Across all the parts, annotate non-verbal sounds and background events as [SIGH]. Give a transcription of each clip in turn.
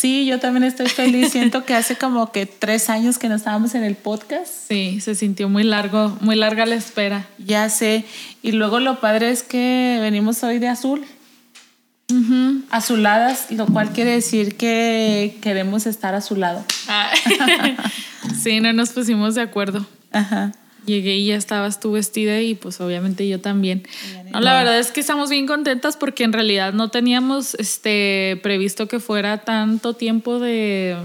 Sí, yo también estoy feliz. Siento que hace como que tres años que no estábamos en el podcast. Sí, se sintió muy largo, muy larga la espera. Ya sé. Y luego lo padre es que venimos hoy de azul. Azuladas, lo cual quiere decir que queremos estar a su lado. Ah. [LAUGHS] sí, no nos pusimos de acuerdo. Ajá. Llegué y ya estabas tú vestida y pues obviamente yo también. No, la verdad es que estamos bien contentas porque en realidad no teníamos este previsto que fuera tanto tiempo de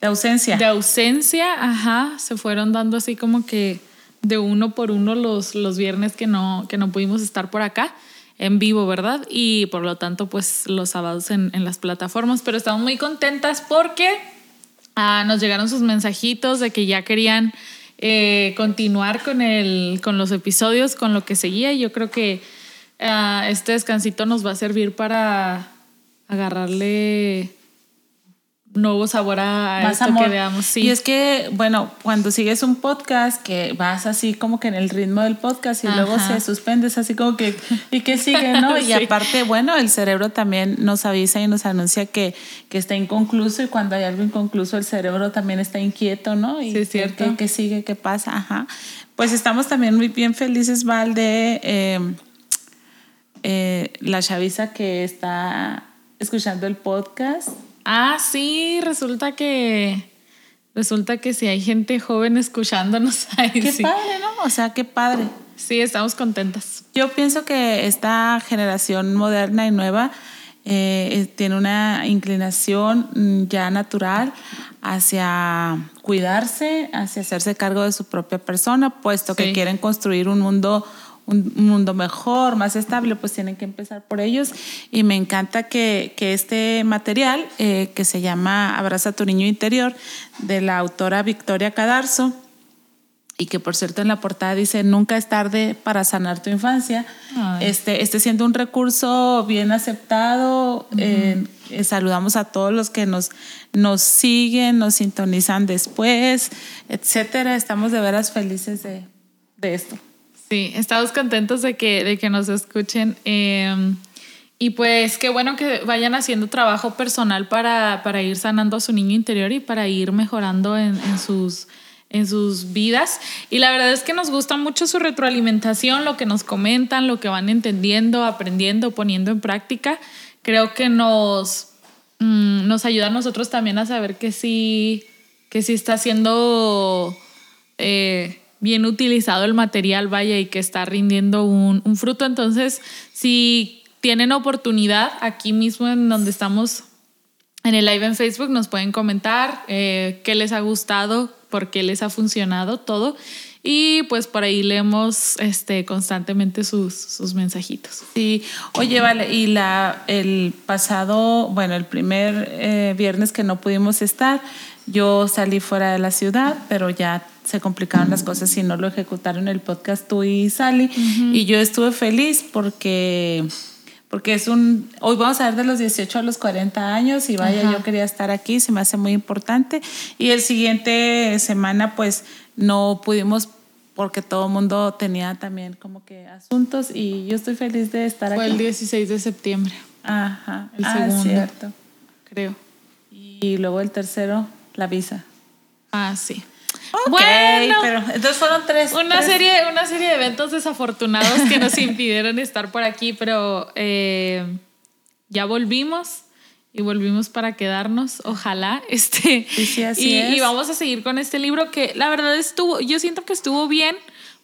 De ausencia. de ausencia, ajá, se fueron dando así como que de uno por uno los, los viernes que no, que no pudimos estar por acá en vivo, ¿verdad? Y por lo tanto, pues los sábados en, en las plataformas, pero estamos muy contentas porque ah, nos llegaron sus mensajitos de que ya querían eh, continuar con, el, con los episodios, con lo que seguía, y yo creo que ah, este descansito nos va a servir para agarrarle nuevo sabor a más esto amor. que veamos. Sí. Y es que, bueno, cuando sigues un podcast que vas así como que en el ritmo del podcast y luego se suspendes así como que, ¿y qué sigue, no? [LAUGHS] Y aparte, bueno, el cerebro también nos avisa y nos anuncia que, que está inconcluso y cuando hay algo inconcluso el cerebro también está inquieto, ¿no? Y Sí, es cierto. ¿Qué, qué sigue? ¿Qué pasa? Ajá. Pues estamos también muy bien felices, Val, de eh, eh, la chaviza que está escuchando el podcast. Ah, sí, resulta que resulta que si hay gente joven escuchándonos [LAUGHS] ahí. Qué sí. padre, ¿no? O sea, qué padre. Sí, estamos contentas. Yo pienso que esta generación moderna y nueva eh, tiene una inclinación mm, ya natural hacia cuidarse, hacia hacerse cargo de su propia persona, puesto que quieren construir un mundo un un mundo mejor, más estable, pues tienen que empezar por ellos. Y me encanta que, que este material, eh, que se llama Abraza tu niño interior, de la autora Victoria Cadarzo, y que por cierto en la portada dice nunca es tarde para sanar tu infancia. Ay. Este, este siendo un recurso bien aceptado. eh, eh, saludamos a todos los que nos, nos siguen, nos sintonizan después, etcétera. Estamos de veras felices de, de esto. Sí, estamos contentos de que, de que nos escuchen. eh, y pues qué bueno que vayan haciendo trabajo personal para, para ir sanando a su niño interior y para ir mejorando en, en sus, en sus vidas. Y la verdad es que nos gusta mucho su retroalimentación, lo que nos comentan, lo que van entendiendo, aprendiendo, poniendo en práctica. Creo que nos, mm, nos ayuda a nosotros también a saber que sí, que sí está siendo eh, bien utilizado el material, vaya, y que está rindiendo un, un fruto. Entonces, si tienen oportunidad aquí mismo en donde estamos en el live en Facebook, nos pueden comentar eh, qué les ha gustado, por qué les ha funcionado todo. Y pues por ahí leemos este, constantemente sus, sus mensajitos. Sí, oye, vale, y la, el pasado, bueno, el primer eh, viernes que no pudimos estar, yo salí fuera de la ciudad, pero ya se complicaron las cosas y no lo ejecutaron el podcast tú y Sally. Y yo estuve feliz porque, porque es un, hoy vamos a ver de los 18 a los 40 años y vaya, yo quería estar aquí, se me hace muy importante. Y el siguiente semana, pues no pudimos porque todo el mundo tenía también como que asuntos y yo estoy feliz de estar Fue aquí. el 16 de septiembre, Ajá, el ah, segundo. cierto. creo. Y luego el tercero, la visa. Ah, sí. Ok, Bueno. pero entonces fueron tres. Una tres- serie, una serie de eventos desafortunados que nos [LAUGHS] impidieron estar por aquí, pero eh, ya volvimos y volvimos para quedarnos, ojalá. [LAUGHS] Este, sí, así y, es. y vamos a seguir con este libro que la verdad estuvo, yo siento que estuvo bien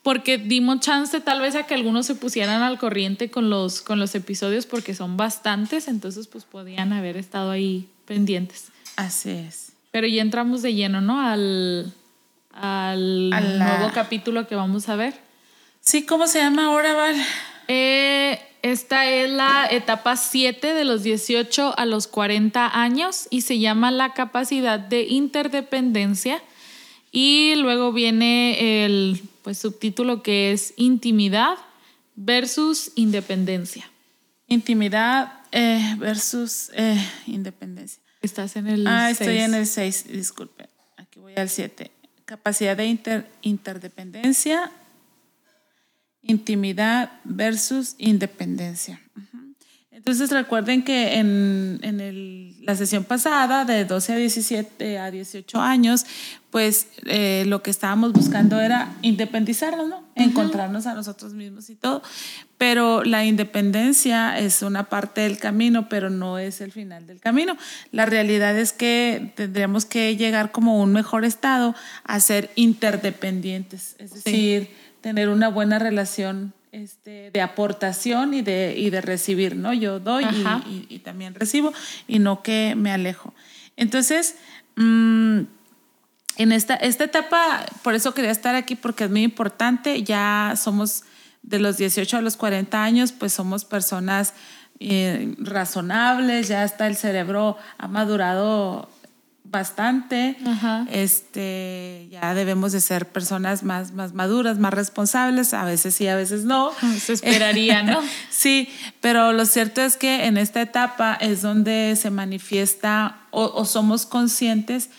porque dimos chance tal vez a que algunos se pusieran al corriente con los, con los episodios porque son bastantes, entonces pues podían haber estado ahí pendientes. Así es. Pero ya entramos de lleno, ¿no? Al, al la- nuevo capítulo que vamos a ver. Sí, ¿cómo se llama ahora, Val? Eh, Esta es la etapa 7 de los 18 a los 40 años y se llama la capacidad de interdependencia. Y luego viene el pues, subtítulo que es intimidad versus independencia. Intimidad eh, versus eh, independencia. Estás en el Ah, estoy en el 6, disculpe. Aquí voy al 7. Capacidad de interdependencia intimidad versus independencia. Entonces recuerden que en, la sesión pasada, de 12 a 17 a 18 años, pues eh, lo que estábamos buscando era independizarnos, ¿no? Encontrarnos a nosotros mismos y todo. Pero la independencia es una parte del camino, pero no es el final del camino. La realidad es que tendríamos que llegar como un mejor estado a ser interdependientes, es decir, tener una buena relación este, de aportación y de, y de recibir, ¿no? Yo doy y, también recibo y no que me alejo. Entonces, mm, en esta, esta etapa, por eso quería estar aquí porque es muy importante, ya somos de los 18 a los 40 años, pues somos personas eh, razonables, ya está el cerebro ha madurado bastante. Este, ya debemos de ser personas más, más maduras, más responsables, a veces sí, a veces no. [LAUGHS] Se esperaría, ¿no? [LAUGHS] sí, pero lo cierto es que en esta etapa es donde se manifiesta o somos conscientes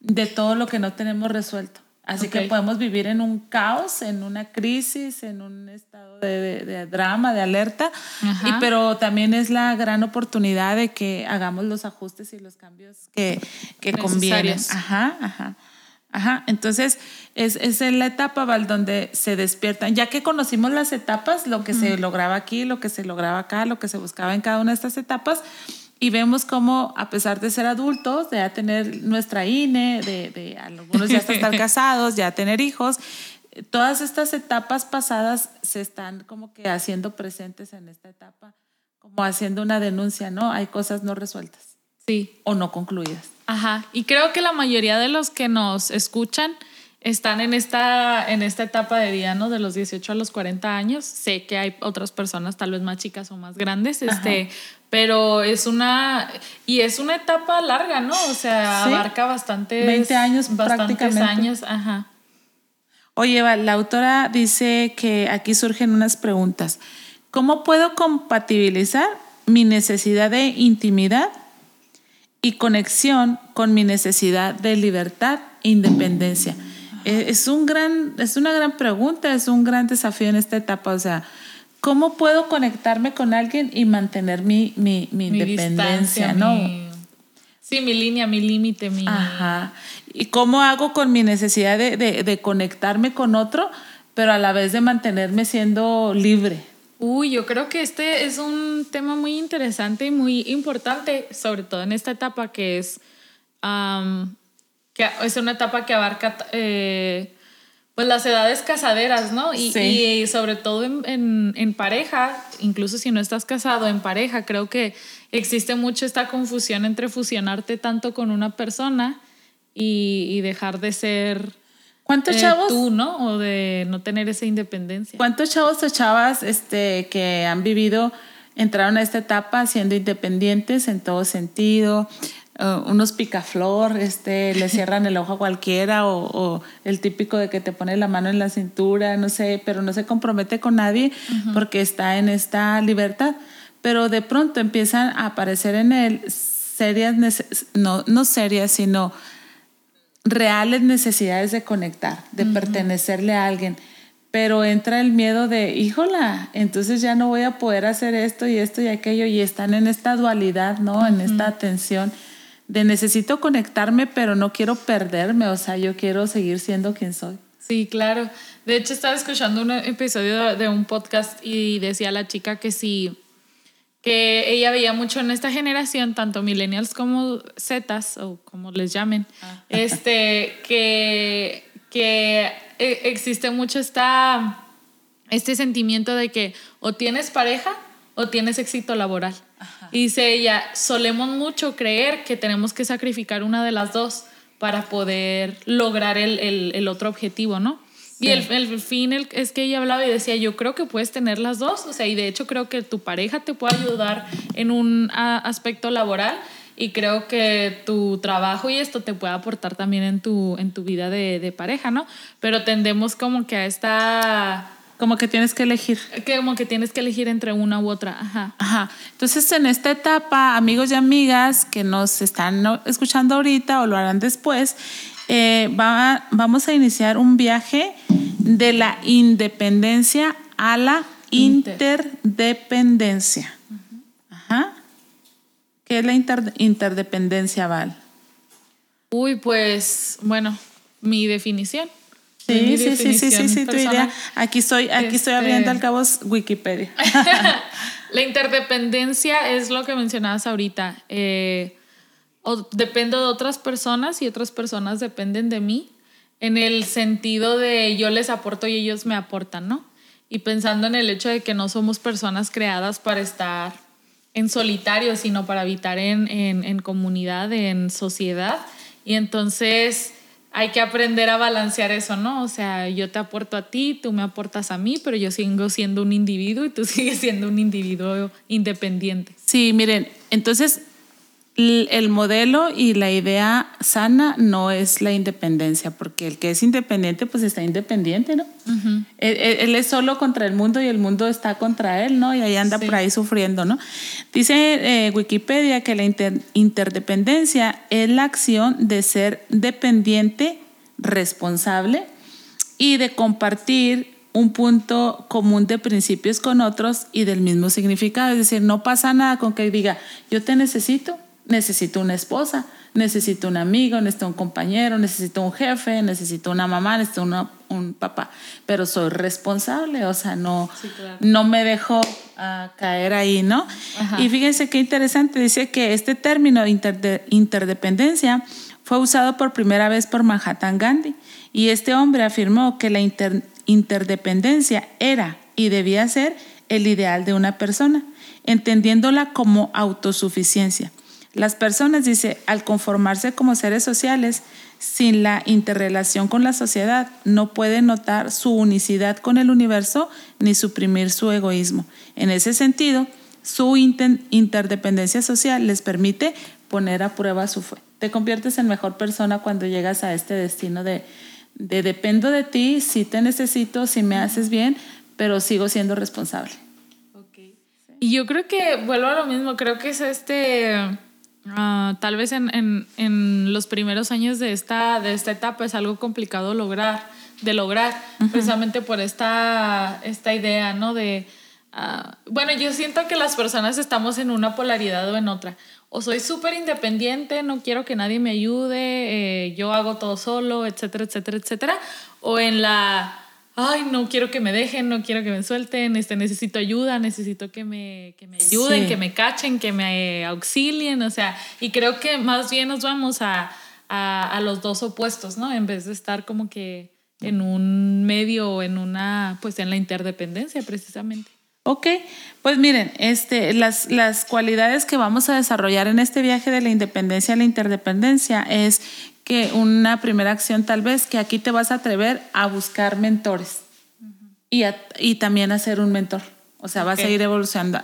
de todo lo que no tenemos resuelto. Así que podemos vivir en un caos, en una crisis, en un estado de, drama, de alerta, y, pero también es la gran oportunidad de que hagamos los ajustes y los cambios que, que convienen. Ajá, ajá. Ajá, entonces es, es la etapa Val, donde se despiertan. Ya que conocimos las etapas, lo que se lograba aquí, lo que se lograba acá, lo que se buscaba en cada una de estas etapas, y vemos cómo, a pesar de ser adultos, de ya tener nuestra INE, de, de algunos ya estar [LAUGHS] casados, ya tener hijos, todas estas etapas pasadas se están como que haciendo presentes en esta etapa, como haciendo una denuncia, ¿no? Hay cosas no resueltas. Sí. O no concluidas. Ajá. Y creo que la mayoría de los que nos escuchan están en esta, en esta etapa de vida, ¿no? De los 18 a los 40 años. Sé que hay otras personas, tal vez más chicas o más grandes, este, pero es una, y es una etapa larga, ¿no? O sea, abarca bastantes... 20 años bastantes años, ajá. Oye, la autora dice que aquí surgen unas preguntas. ¿Cómo puedo compatibilizar mi necesidad de intimidad y conexión con mi necesidad de libertad e independencia? Eh, es, un gran, es una gran pregunta, es un gran desafío en esta etapa. O sea, ¿cómo puedo conectarme con alguien y mantener mi, mi, mi, independencia? ¿no? Sí, mi línea, mi límite, mi... Ajá. ¿Y cómo hago con mi necesidad de, de, de, conectarme con otro, pero a la vez de mantenerme siendo libre? Uy, yo creo que este es un tema muy interesante y muy importante, sobre todo en esta etapa que es es una etapa que abarca eh, pues las edades casaderas, ¿no? Y, y sobre todo en, en, pareja, incluso si no estás casado, en pareja, creo que existe mucho esta confusión entre fusionarte tanto con una persona y, y dejar de ser ¿Cuántos eh, chavos? Tú, ¿no? O de no tener esa independencia. ¿Cuántos chavos o chavas este, que han vivido, entraron a esta etapa siendo independientes en todo sentido? Uh, unos picaflor, este, le [LAUGHS] cierran el ojo a cualquiera o, el típico de que te pone la mano en la cintura, no sé, pero no se compromete con nadie porque está en esta libertad. Pero de pronto empiezan a aparecer en él serias, no, no serias, sino reales necesidades de conectar, de pertenecerle a alguien. Pero entra el miedo de, híjola, entonces ya no voy a poder hacer esto y esto y aquello, y están en esta dualidad, ¿no? En esta tensión de necesito conectarme, pero no quiero perderme, o sea, yo quiero seguir siendo quien soy. Sí, claro. De hecho, estaba escuchando un episodio de un podcast y decía la chica que sí, que ella veía mucho en esta generación, tanto millennials como zetas, o como les llamen, ah. este, [LAUGHS] que, que e, existe mucho esta, este sentimiento de que o tienes pareja o tienes éxito laboral. Y dice ella, solemos mucho creer que tenemos que sacrificar una de las dos para poder lograr el, el, el otro objetivo, ¿no? Y el, el fin el, es que ella hablaba y decía, yo creo que puedes tener las dos, o sea, y de hecho creo que tu pareja te puede ayudar en un aspecto laboral y creo que tu trabajo y esto te puede aportar también en tu, en tu vida de, de pareja, ¿no? Pero tendemos como que a esta como que tienes que elegir. Que como que tienes que elegir entre una u otra. Ajá. Ajá. Entonces, en esta etapa, amigos y amigas que nos están escuchando ahorita o lo harán después, eh, va, vamos a iniciar un viaje de la independencia a la interdependencia. Ajá. ¿Qué es la interdependencia, Val? Uy, pues, bueno, mi definición Sí, sí, sí, sí, sí, sí, tu idea. Aquí estoy, aquí estoy abriendo al este cabo Wikipedia. [LAUGHS] la interdependencia es lo que mencionabas ahorita. Eh, dependo de otras personas y otras personas dependen de mí en el sentido de yo les aporto y ellos me aportan, ¿no? Y pensando en el hecho de que no somos personas creadas para estar en solitario, sino para habitar en, en, en comunidad, en sociedad. Y entonces hay que aprender a balancear eso, ¿no? O sea, yo te aporto a ti, tú me aportas a mí, pero yo sigo siendo un individuo y tú [LAUGHS] sigues siendo un individuo independiente. Sí, miren, entonces el modelo y la idea sana no es la independencia, porque el que es independiente, pues está independiente, ¿no? él, es solo contra el mundo y el mundo está contra él, ¿no? Y ahí anda por ahí sufriendo, ¿no? Dice eh, Wikipedia que la interdependencia es la acción de ser dependiente, responsable y de compartir un punto común de principios con otros y del mismo significado. Es decir, no pasa nada con que diga, yo te necesito, necesito una esposa, necesito un amigo, necesito un compañero, necesito un jefe, necesito una mamá, necesito un papá, pero soy responsable, o sea, no, no me dejo ah, caer ahí, ¿no? Y fíjense qué interesante, dice que este término de interdependencia fue usado por primera vez por Manhattan Gandhi y este hombre afirmó que la interdependencia era y debía ser el ideal de una persona, entendiéndola como autosuficiencia. Las personas, dice, al conformarse como seres sociales, sin la interrelación con la sociedad, no pueden notar su unicidad con el universo ni suprimir su egoísmo. En ese sentido, su interdependencia social les permite poner a prueba su fe. Te conviertes en mejor persona cuando llegas a este destino de, de dependo de ti, si te necesito, si me haces bien, pero sigo siendo responsable. Y yo creo que, vuelvo a lo mismo, creo que es este Ah, tal vez en, en, en, los primeros años de esta, de esta etapa es algo complicado lograr, de lograr, precisamente por esta, esta idea, ¿no? De, uh, bueno, yo siento que las personas estamos en una polaridad o en otra. O soy súper independiente, no quiero que nadie me ayude, eh, yo hago todo solo, etcétera, etcétera, etcétera. O en la ay, no quiero que me dejen, no quiero que me suelten, este, necesito ayuda, necesito que me, que me ayuden, que me cachen, que me auxilien, o sea, y creo que más bien nos vamos a, a, a los dos opuestos, ¿no? En vez de estar como que en un medio o en una, pues en la interdependencia precisamente. Ok, pues miren, este, las, las cualidades que vamos a desarrollar en este viaje de la independencia a la interdependencia es que una primera acción tal vez que aquí te vas a atrever a buscar mentores y, y también a ser un mentor. O sea, vas a ir evolucionando.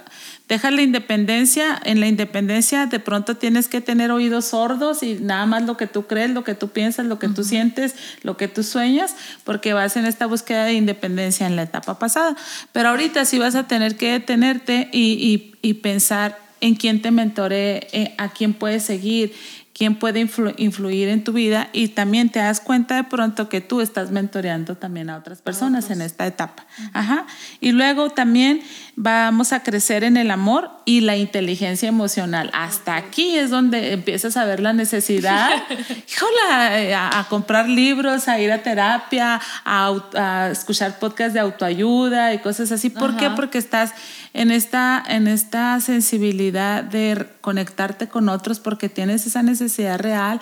Deja la independencia. En la independencia de pronto tienes que tener oídos sordos y nada más lo que tú crees, lo que tú piensas, lo que tú sientes, lo que tú sueñas, porque vas en esta búsqueda de independencia en la etapa pasada. Pero ahorita sí vas a tener que detenerte y, y, y pensar en quién te mentore, eh, a quién puedes seguir, quién puede influir en tu vida y también te das cuenta de pronto que tú estás mentoreando también a otras personas en esta etapa. Ajá. Y luego también vamos a crecer en el amor y la inteligencia emocional. Hasta aquí es donde empiezas a ver la necesidad, [LAUGHS] híjole, a, comprar libros, a ir a terapia, a, escuchar podcasts de autoayuda y cosas así. ¿Por qué? Porque estás en esta, en esta sensibilidad de conectarte con otros porque tienes esa necesidad real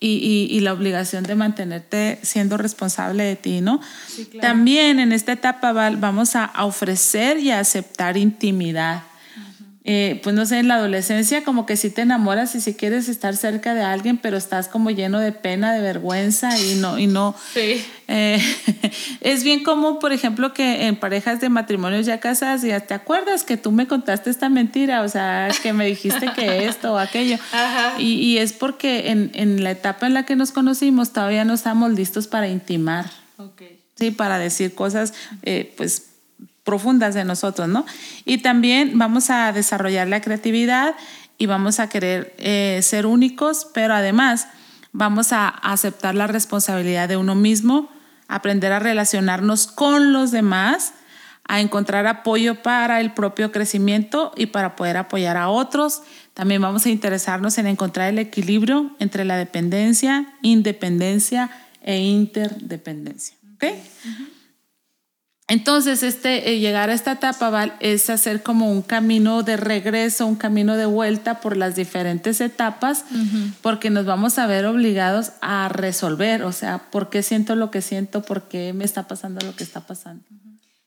y, y, la obligación de mantenerte siendo responsable de ti, ¿no? También en esta etapa vamos a ofrecer y a aceptar intimidad. Eh, pues no sé, en la adolescencia como que sí te enamoras y si quieres estar cerca de alguien, pero estás como lleno de pena, de vergüenza y no, y no. Sí. Eh, [LAUGHS] es bien como, por ejemplo, que en parejas de matrimonios ya casadas, ya te acuerdas que tú me contaste esta mentira, o sea, que me dijiste que [LAUGHS] esto o aquello. Ajá. Y, y es porque en, en la etapa en la que nos conocimos todavía no estamos listos para intimar. Ok. Sí, para decir cosas, eh, pues profundas de nosotros, ¿no? Y también vamos a desarrollar la creatividad y vamos a querer eh, ser únicos, pero además vamos a aceptar la responsabilidad de uno mismo, aprender a relacionarnos con los demás, a encontrar apoyo para el propio crecimiento y para poder apoyar a otros. También vamos a interesarnos en encontrar el equilibrio entre la dependencia, independencia e interdependencia. ¿ok? Entonces, este, eh, llegar a esta etapa Val, es hacer como un camino de regreso, un camino de vuelta por las diferentes etapas, porque nos vamos a ver obligados a resolver, o sea, ¿por qué siento lo que siento? ¿Por qué me está pasando lo que está pasando?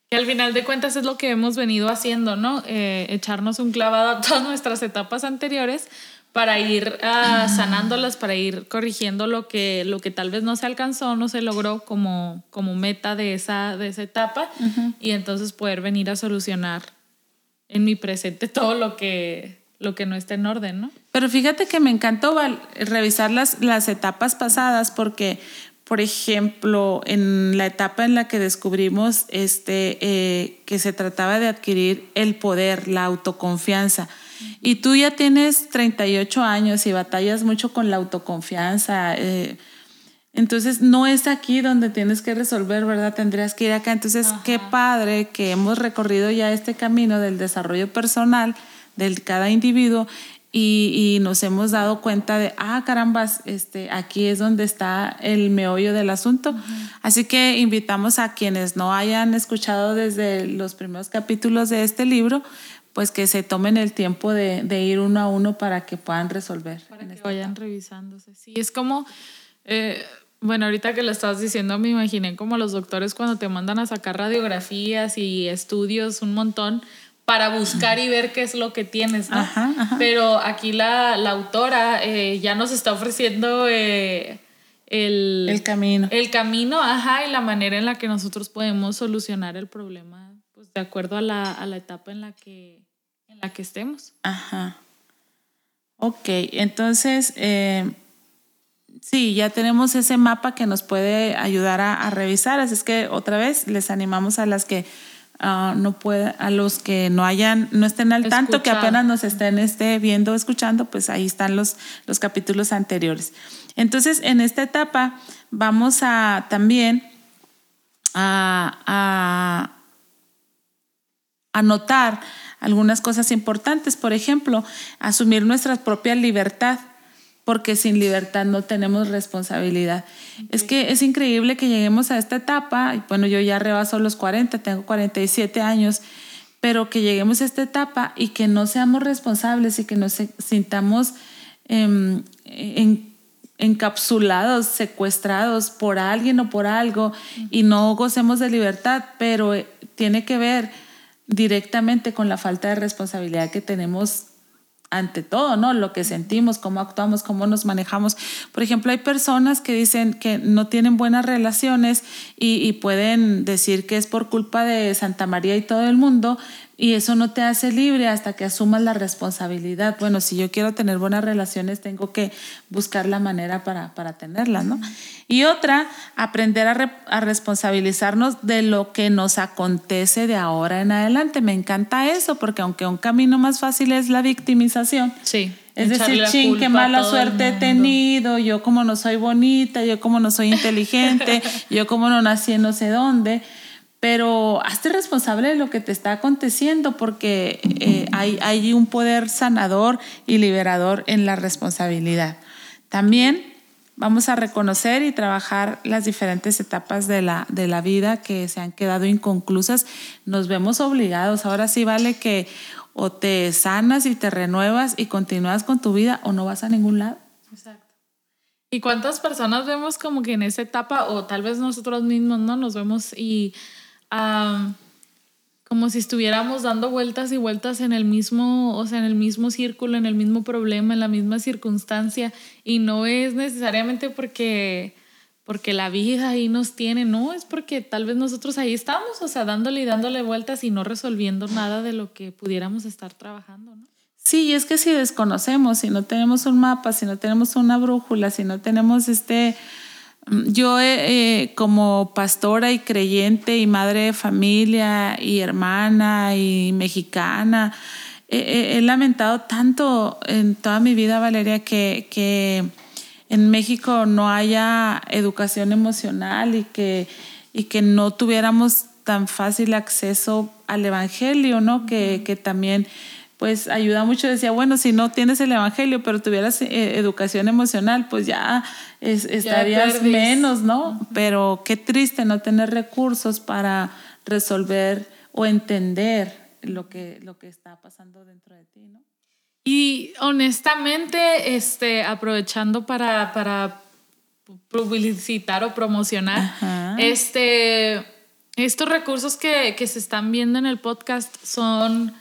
Que al final de cuentas es lo que hemos venido haciendo, ¿no? Eh, echarnos un clavado a todas nuestras etapas anteriores para ir ah, sanándolas, para ir corrigiendo lo que, lo que tal vez no se alcanzó, no se logró como, como meta de esa, de esa etapa. Y entonces poder venir a solucionar en mi presente [LAUGHS] todo lo que, lo que no está en orden, ¿no? Pero fíjate que me encantó revisar las, las etapas pasadas porque, por ejemplo, en la etapa en la que descubrimos este, eh, que se trataba de adquirir el poder, la autoconfianza, y tú ya tienes 38 años y batallas mucho con la autoconfianza. Eh, entonces no es aquí donde tienes que resolver, ¿verdad? Tendrías que ir acá. Entonces, qué padre que hemos recorrido ya este camino del desarrollo personal de cada individuo y, y, nos hemos dado cuenta de, ah, carambas, este, aquí es donde está el meollo del asunto. Así que invitamos a quienes no hayan escuchado desde los primeros capítulos de este libro, pues que se tomen el tiempo de, de ir uno a uno para que puedan resolver. Para que vayan revisándose. Sí, es como, eh, bueno, ahorita que lo estabas diciendo, me imaginé como los doctores cuando te mandan a sacar radiografías y estudios un montón para buscar y ver qué es lo que tienes, ¿no? Ajá, ajá. Pero aquí la, la autora eh, ya nos está ofreciendo eh, el, El camino. el camino, ajá, y la manera en la que nosotros podemos solucionar el problema, pues de acuerdo a la, a la etapa en la que, en la que estemos. Ajá. Ok, entonces, eh, sí, ya tenemos ese mapa que nos puede ayudar a, a revisar, así es que otra vez les animamos a las que ah, no puedan, a los que no hayan, no estén al tanto, que apenas nos estén este, viendo, escuchando, pues ahí están los, los capítulos anteriores. Entonces, en esta etapa vamos a también a, a anotar algunas cosas importantes. Por ejemplo, asumir nuestra propia libertad, porque sin libertad no tenemos responsabilidad. Es que es increíble que lleguemos a esta etapa, y bueno, yo ya rebaso los 40, tengo 47 años, pero que lleguemos a esta etapa y que no seamos responsables y que nos sintamos em, en encapsulados, secuestrados por alguien o por algo y no gocemos de libertad, pero eh, tiene que ver directamente con la falta de responsabilidad que tenemos ante todo, ¿no? Lo que sentimos, cómo actuamos, cómo nos manejamos. Por ejemplo, hay personas que dicen que no tienen buenas relaciones y, y pueden decir que es por culpa de Santa María y todo el mundo, y eso no te hace libre hasta que asumas la responsabilidad. Bueno, si yo quiero tener buenas relaciones, tengo que buscar la manera para, para tenerlas, ¿no? Y otra, aprender a, re- a responsabilizarnos de lo que nos acontece de ahora en adelante. Me encanta eso, porque aunque un camino más fácil es la victimización, Sí. es decir, ching, qué mala suerte he tenido, yo como no soy bonita, yo como no soy [LAUGHS] inteligente, yo como no nací en no sé dónde. Pero hazte responsable de lo que te está aconteciendo porque eh, hay, hay un poder sanador y liberador en la responsabilidad. También vamos a reconocer y trabajar las diferentes etapas de la, de la vida que se han quedado inconclusas. Nos vemos obligados. Ahora sí vale que o te sanas y te renuevas y continúas con tu vida o no vas a ningún lado. Exacto. ¿Y cuántas personas vemos como que en esa etapa, o tal vez nosotros mismos no nos vemos y am, como si estuviéramos dando vueltas y vueltas en el mismo, o sea, en el mismo círculo, en el mismo problema, en la misma circunstancia, y no es necesariamente porque porque la vida ahí nos tiene, no, es porque tal vez nosotros ahí estamos, o sea, dándole y dándole vueltas y no resolviendo nada de lo que pudiéramos estar trabajando, ¿no? Sí, es que si desconocemos, si no tenemos un mapa, si no tenemos una brújula, si no tenemos este, yo eh, como pastora y creyente y madre de familia y hermana y mexicana, he lamentado tanto en toda mi vida, Valeria, que, que en México no haya educación emocional y que, y que no tuviéramos tan fácil acceso al Evangelio, ¿no? Que, que también pues ayuda mucho. Decía, bueno, si no tienes el Evangelio, pero tuvieras eh, educación emocional, pues ya estarías menos, ¿no? Pero qué triste no tener recursos para resolver o entender lo que, lo que está pasando dentro de ti, ¿no? Y honestamente, este, aprovechando para, para publicitar o promocionar, este, estos recursos que, que, se están viendo en el podcast son,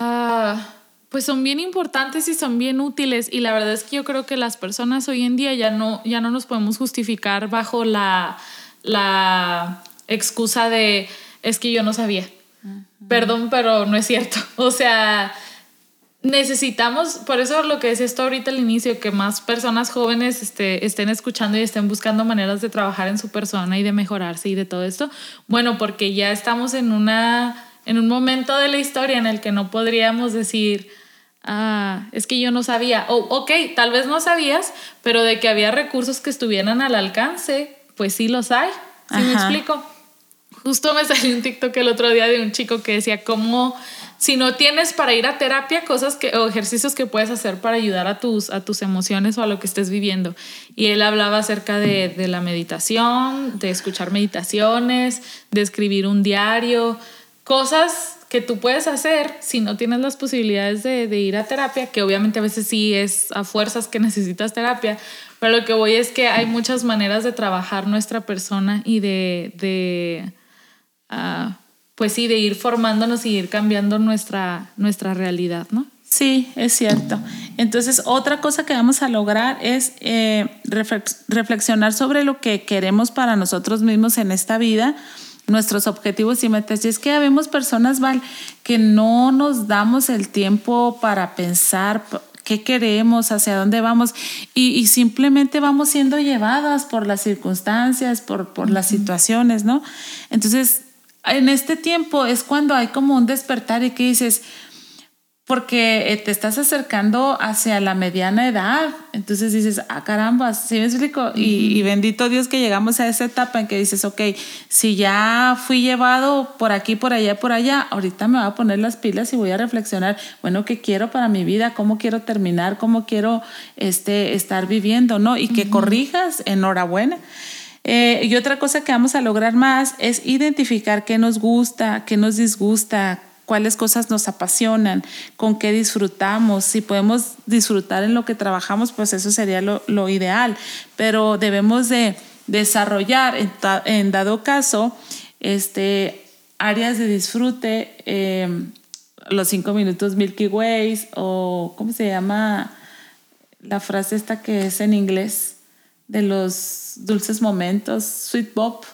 ah, pues son bien importantes y son bien útiles. Y la verdad es que yo creo que las personas hoy en día ya no, ya no nos podemos justificar bajo la, la excusa de es que yo no sabía. Perdón, pero no es cierto. [LAUGHS] O sea, necesitamos, por eso lo que decía esto ahorita al inicio, que más personas jóvenes este, estén escuchando y estén buscando maneras de trabajar en su persona y de mejorarse y de todo esto. Bueno, porque ya estamos en, una, en un momento de la historia en el que no podríamos decir, ah, es que yo no sabía, o ok, tal vez no sabías, pero de que había recursos que estuvieran al alcance, pues sí los hay. ¿Sí me explico? Justo me salió un TikTok el otro día de un chico que decía cómo si no tienes para ir a terapia, cosas que, o ejercicios que puedes hacer para ayudar a tus, a tus emociones o a lo que estés viviendo. Y él hablaba acerca de, de la meditación, de escuchar meditaciones, de escribir un diario, cosas que tú puedes hacer si no tienes las posibilidades de, de, ir a terapia, que obviamente a veces sí es a fuerzas que necesitas terapia, pero lo que voy es que hay muchas maneras de trabajar nuestra persona y de, de uh, pues sí, de ir formándonos y ir cambiando nuestra, nuestra realidad, ¿no? Sí, es cierto. Entonces, otra cosa que vamos a lograr es eh, reflexionar sobre lo que queremos para nosotros mismos en esta vida, nuestros objetivos y metas. Y es que habemos personas, Val, que no nos damos el tiempo para pensar qué queremos, hacia dónde vamos, y, simplemente vamos siendo llevadas por las circunstancias, por, por las situaciones, ¿no? Entonces, en este tiempo es cuando hay como un despertar y que dices, porque eh, te estás acercando hacia la mediana edad. Entonces dices, ah, caramba, ¿sí me explico? y, bendito Dios que llegamos a esa etapa en que dices, ok, si ya fui llevado por aquí, por allá, por allá, ahorita me voy a poner las pilas y voy a reflexionar, bueno, ¿qué quiero para mi vida? ¿Cómo quiero terminar? ¿Cómo quiero este, estar viviendo? ¿No? Y que corrijas, enhorabuena. Eh, y otra cosa que vamos a lograr más es identificar qué nos gusta, qué nos disgusta, cuáles cosas nos apasionan, con qué disfrutamos. Si podemos disfrutar en lo que trabajamos, pues eso sería lo, ideal. Pero debemos de desarrollar, en, dado caso, este, áreas de disfrute, em, los cinco minutos Milky Ways o, ¿cómo se llama? La frase esta que es en inglés de los dulces momentos, sweet pop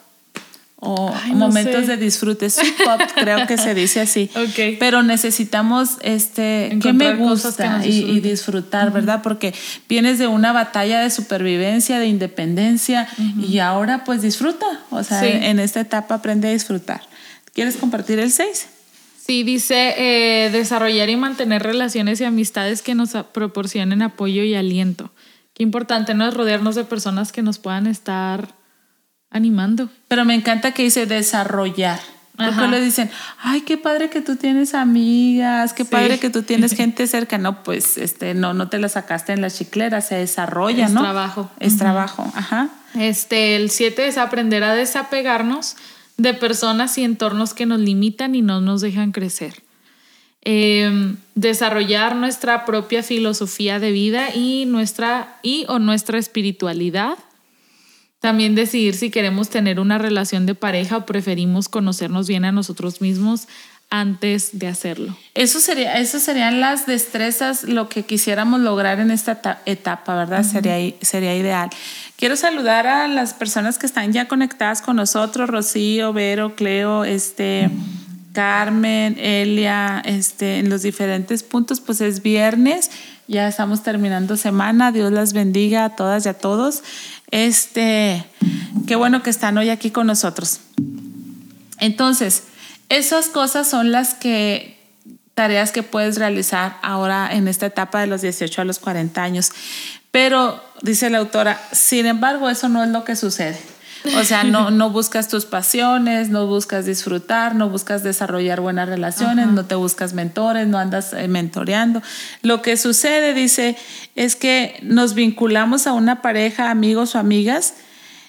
o momentos de disfrute, sweet pop creo que se dice así. [LAUGHS] Pero necesitamos este que me gusta y, disfrutar, ¿verdad? Porque vienes de una batalla de supervivencia, de independencia y ahora pues disfruta, o sea, en esta etapa aprende a disfrutar. ¿Quieres compartir el 6? Sí, dice eh, desarrollar y mantener relaciones y amistades que nos proporcionen apoyo y aliento. Qué importante no es rodearnos de personas que nos puedan estar animando. Pero me encanta que dice desarrollar. Porque le dicen, ay, qué padre que tú tienes amigas, qué padre que tú tienes [LAUGHS] gente cerca. No, pues este, no, no te la sacaste en la chiclera, se desarrolla, ¿no? Es trabajo. Es trabajo, ajá. Este, el siete es aprender a desapegarnos de personas y entornos que nos limitan y no nos dejan crecer. Em, desarrollar nuestra propia filosofía de vida y nuestra y o nuestra espiritualidad. También decidir si queremos tener una relación de pareja o preferimos conocernos bien a nosotros mismos antes de hacerlo. Eso sería, eso serían las destrezas, lo que quisiéramos lograr en esta etapa, ¿verdad? sería, sería ideal. Quiero saludar a las personas que están ya conectadas con nosotros, Rocío, Vero, Cleo, este, Carmen, Elia, este, en los diferentes puntos, pues es viernes, ya estamos terminando semana, Dios las bendiga a todas y a todos. Este, qué bueno que están hoy aquí con nosotros. Entonces, esas cosas son las que tareas que puedes realizar ahora en esta etapa de los 18 a los 40 años. Pero, dice la autora, sin embargo, eso no es lo que sucede. O sea, no, [LAUGHS] no buscas tus pasiones, no buscas disfrutar, no buscas desarrollar buenas relaciones, no te buscas mentores, no andas eh, mentoreando. Lo que sucede, dice, es que nos vinculamos a una pareja, amigos o amigas,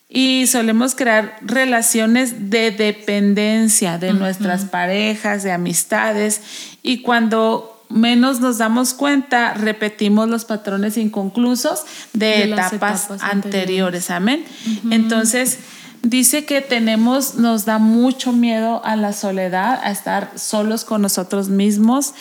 y solemos crear relaciones de dependencia de nuestras parejas, de amistades, y cuando menos nos damos cuenta, repetimos los patrones inconclusos de, etapas, anteriores. Amén. Entonces, dice que tenemos, nos da mucho miedo a la soledad, a estar solos con nosotros mismos,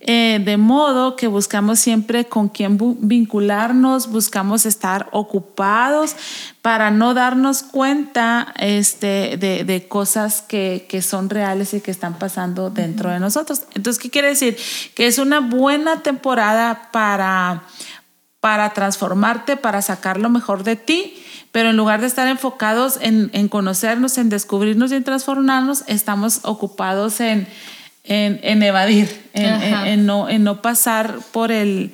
eh, de modo que buscamos siempre con quién vincularnos, buscamos estar ocupados para no darnos cuenta este, de, cosas que, que, son reales y que están pasando dentro de nosotros. Entonces, ¿qué quiere decir? Que es una buena temporada para, para transformarte, para sacar lo mejor de ti pero en lugar de estar enfocados en, en conocernos, en descubrirnos y en transformarnos, estamos ocupados en, en, en evadir, en, no, en no pasar por el...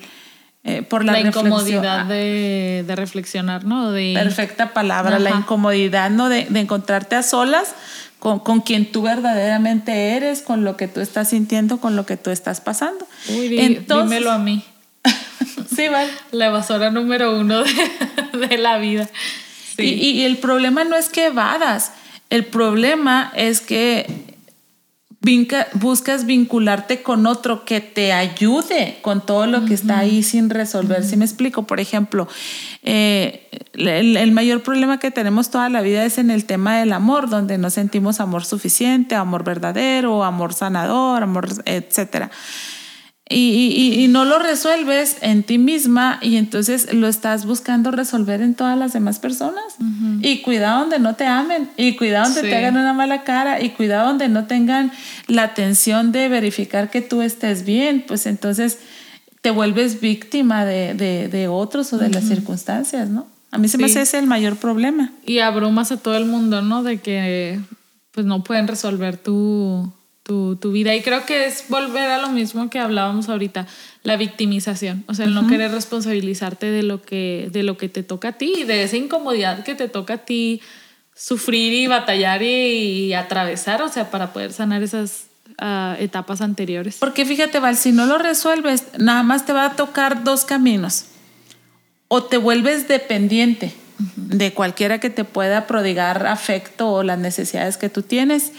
Eh, por la, la incomodidad de, de, reflexionar, ¿no? De... Perfecta palabra, la incomodidad, ¿no? De, de encontrarte a solas con, con, quien tú verdaderamente eres, con lo que tú estás sintiendo, con lo que tú estás pasando. Uy, Entonces, dímelo a mí. [LAUGHS] sí, vale. La evasora número uno de, de la vida. Y, el problema no es que evadas, el problema es que buscas vincularte con otro que te ayude con todo lo que está ahí sin resolver. Si me explico, por ejemplo, eh, el, mayor problema que tenemos toda la vida es en el tema del amor, donde no sentimos amor suficiente, amor verdadero, amor sanador, amor, etcétera y, y, no lo resuelves en ti misma y entonces lo estás buscando resolver en todas las demás personas. Y cuidado donde no te amen, y cuidado donde te hagan una mala cara, y cuidado donde no tengan la atención de verificar que tú estés bien, pues entonces te vuelves víctima de, de, de otros o de las circunstancias, ¿no? A mí se me hace ese el mayor problema. Y abrumas a todo el mundo, ¿no? De que pues no pueden resolver tu tu, tu, vida. Y creo que es volver a lo mismo que hablábamos ahorita, la victimización. O sea, el no querer responsabilizarte de lo, que, de lo que te toca a ti, de esa incomodidad que te toca a ti sufrir y batallar y, atravesar, o sea, para poder sanar esas ah, etapas anteriores. Porque fíjate, Val, si no lo resuelves, nada más te va a tocar dos caminos. O te vuelves dependiente de cualquiera que te pueda prodigar afecto o las necesidades que tú tienes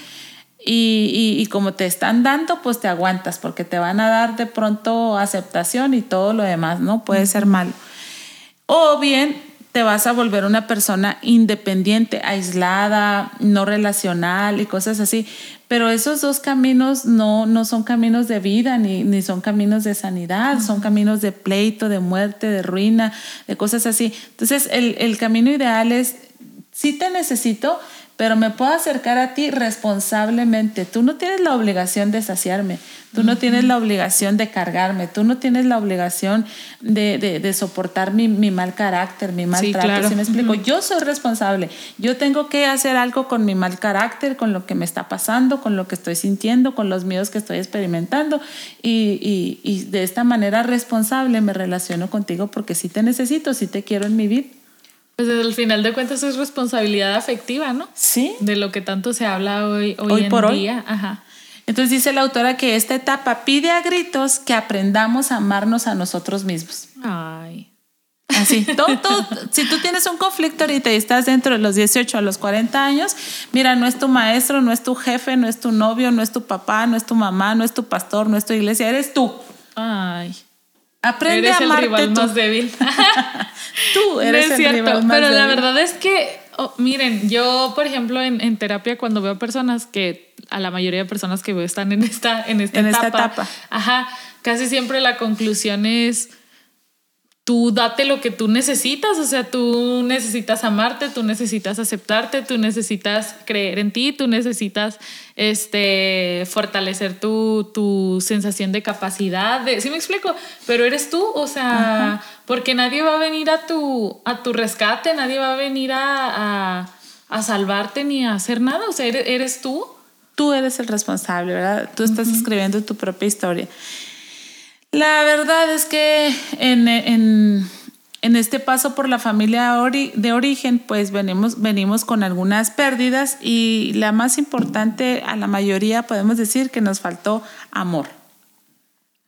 y, y, como te están dando, pues te aguantas porque te van a dar de pronto aceptación y todo lo demás, ¿no? Puede ser malo. O bien te vas a volver una persona independiente, aislada, no relacional y cosas así. Pero esos dos caminos no, no son caminos de vida ni, ni son caminos de sanidad, son caminos de pleito, de muerte, de ruina, de cosas así. Entonces el, el camino ideal es, sí te necesito, pero me puedo acercar a ti responsablemente. Tú no tienes la obligación de saciarme, tú no tienes la obligación de cargarme, tú no tienes la obligación de, de, soportar mi, mi, mal carácter, mi mal trato. me explico? Yo soy responsable, yo tengo que hacer algo con mi mal carácter, con lo que me está pasando, con lo que estoy sintiendo, con los miedos que estoy experimentando y, y, y de esta manera responsable me relaciono contigo porque sí te necesito, sí te quiero en mi vida. Pues al final de cuentas es responsabilidad afectiva, ¿no? Sí. De lo que tanto se habla hoy, hoy, en por día. Hoy. Ajá. Entonces dice la autora que esta etapa pide a gritos que aprendamos a amarnos a nosotros mismos. Ay. Así, [LAUGHS] todo, si tú tienes un conflicto ahorita y estás dentro de los 18 a los 40 años, mira, no es tu maestro, no es tu jefe, no es tu novio, no es tu papá, no es tu mamá, no es tu pastor, no es tu iglesia, eres tú. Ay. Aprende a amarte el rival más débil. [LAUGHS] Tú eres el rival más Pero débil. la verdad es que, oh, miren, yo, por ejemplo, en, en, terapia, cuando veo personas que a la mayoría de personas que veo están en esta, en esta en etapa. Esta etapa. Ajá. Casi siempre la conclusión es tú date lo que tú necesitas, o sea, tú necesitas amarte, tú necesitas aceptarte, tú necesitas creer en ti, tú necesitas este, fortalecer tu, tu sensación de capacidad, de, ¿sí me explico? Pero eres tú, o sea, porque nadie va a venir a tu, a tu rescate, nadie va a venir a, a, a salvarte ni a hacer nada, o sea, eres, eres, tú. Tú eres el responsable, ¿verdad? Tú estás escribiendo tu propia historia. La verdad es que en, en, en, este paso por la familia ori de origen, pues venimos, venimos con algunas pérdidas y la más importante a la mayoría podemos decir que nos faltó amor.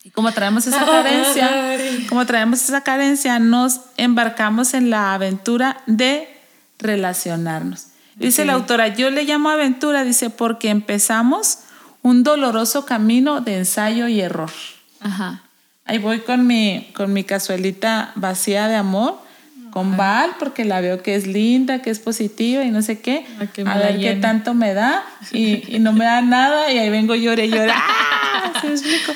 Y como traemos esa [LAUGHS] carencia, como traemos esa carencia, nos embarcamos en la aventura de relacionarnos. Dice okay. la autora, yo le llamo aventura, dice, porque empezamos un doloroso camino de ensayo y error. Ajá. Ahí voy con mi, con mi cazuelita vacía de amor, con Val, porque la veo que es linda, que es positiva y no sé qué. A, a ver llene. qué tanto me da [LAUGHS] y, y, no me da nada y ahí vengo llore y llore. [LAUGHS] ¡Ah! ¿Se me explico?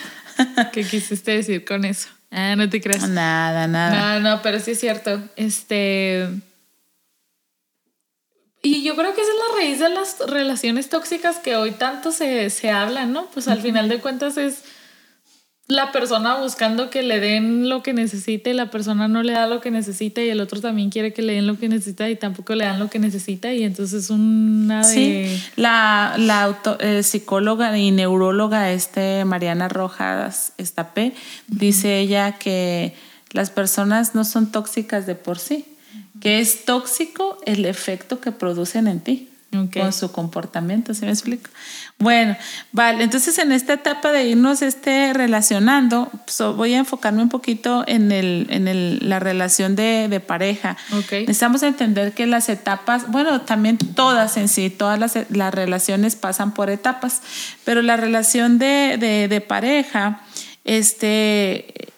¿Qué quisiste decir con eso? Ah, no te creas. Nada, nada. No, no, pero sí es cierto. Este. Y yo creo que esa es la raíz de las relaciones tóxicas que hoy tanto se, se habla, ¿no? Pues al final de cuentas es la persona buscando que le den lo que necesita y la persona no le da lo que necesita y el otro también quiere que le den lo que necesita y tampoco le dan lo que necesita y entonces una de... Sí, la, la auto, eh, psicóloga y neuróloga este Mariana Rojas Estapé, uh -huh. dice ella que las personas no son tóxicas de por sí, uh -huh. que es tóxico el efecto que producen en ti. Okay. con su comportamiento, ¿sí me explico? Bueno, vale, entonces en esta etapa de irnos este, relacionando, so, voy a enfocarme un poquito en, el, en el, la relación de, de pareja. Okay. Necesitamos entender que las etapas, bueno, también todas en sí, todas las, las relaciones pasan por etapas, pero la relación de, de, de pareja, este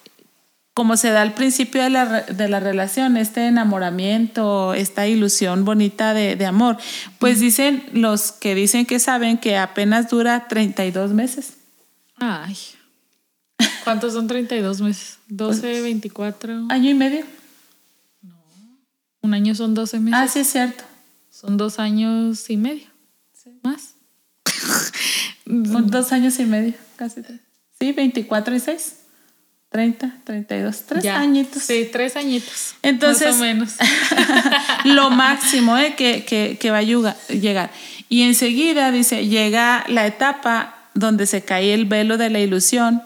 como se da al principio de la, de la relación, este enamoramiento, esta ilusión bonita de, de, amor, pues dicen los que dicen que saben que apenas dura 32 meses. Ay. ¿Cuántos son 32 meses? 12, pues, 24. Año y medio. No. Un año son 12 meses. Ah, sí, es cierto. Son dos años y medio. Sí. Más. [LAUGHS] dos años y medio, casi. Sí, 24 y 6. 30, 32, tres ya. añitos. Sí, tres añitos. Entonces, más o menos. [LAUGHS] lo máximo ¿eh? que, que, que va a llegar. Y enseguida, dice, llega la etapa donde se cae el velo de la ilusión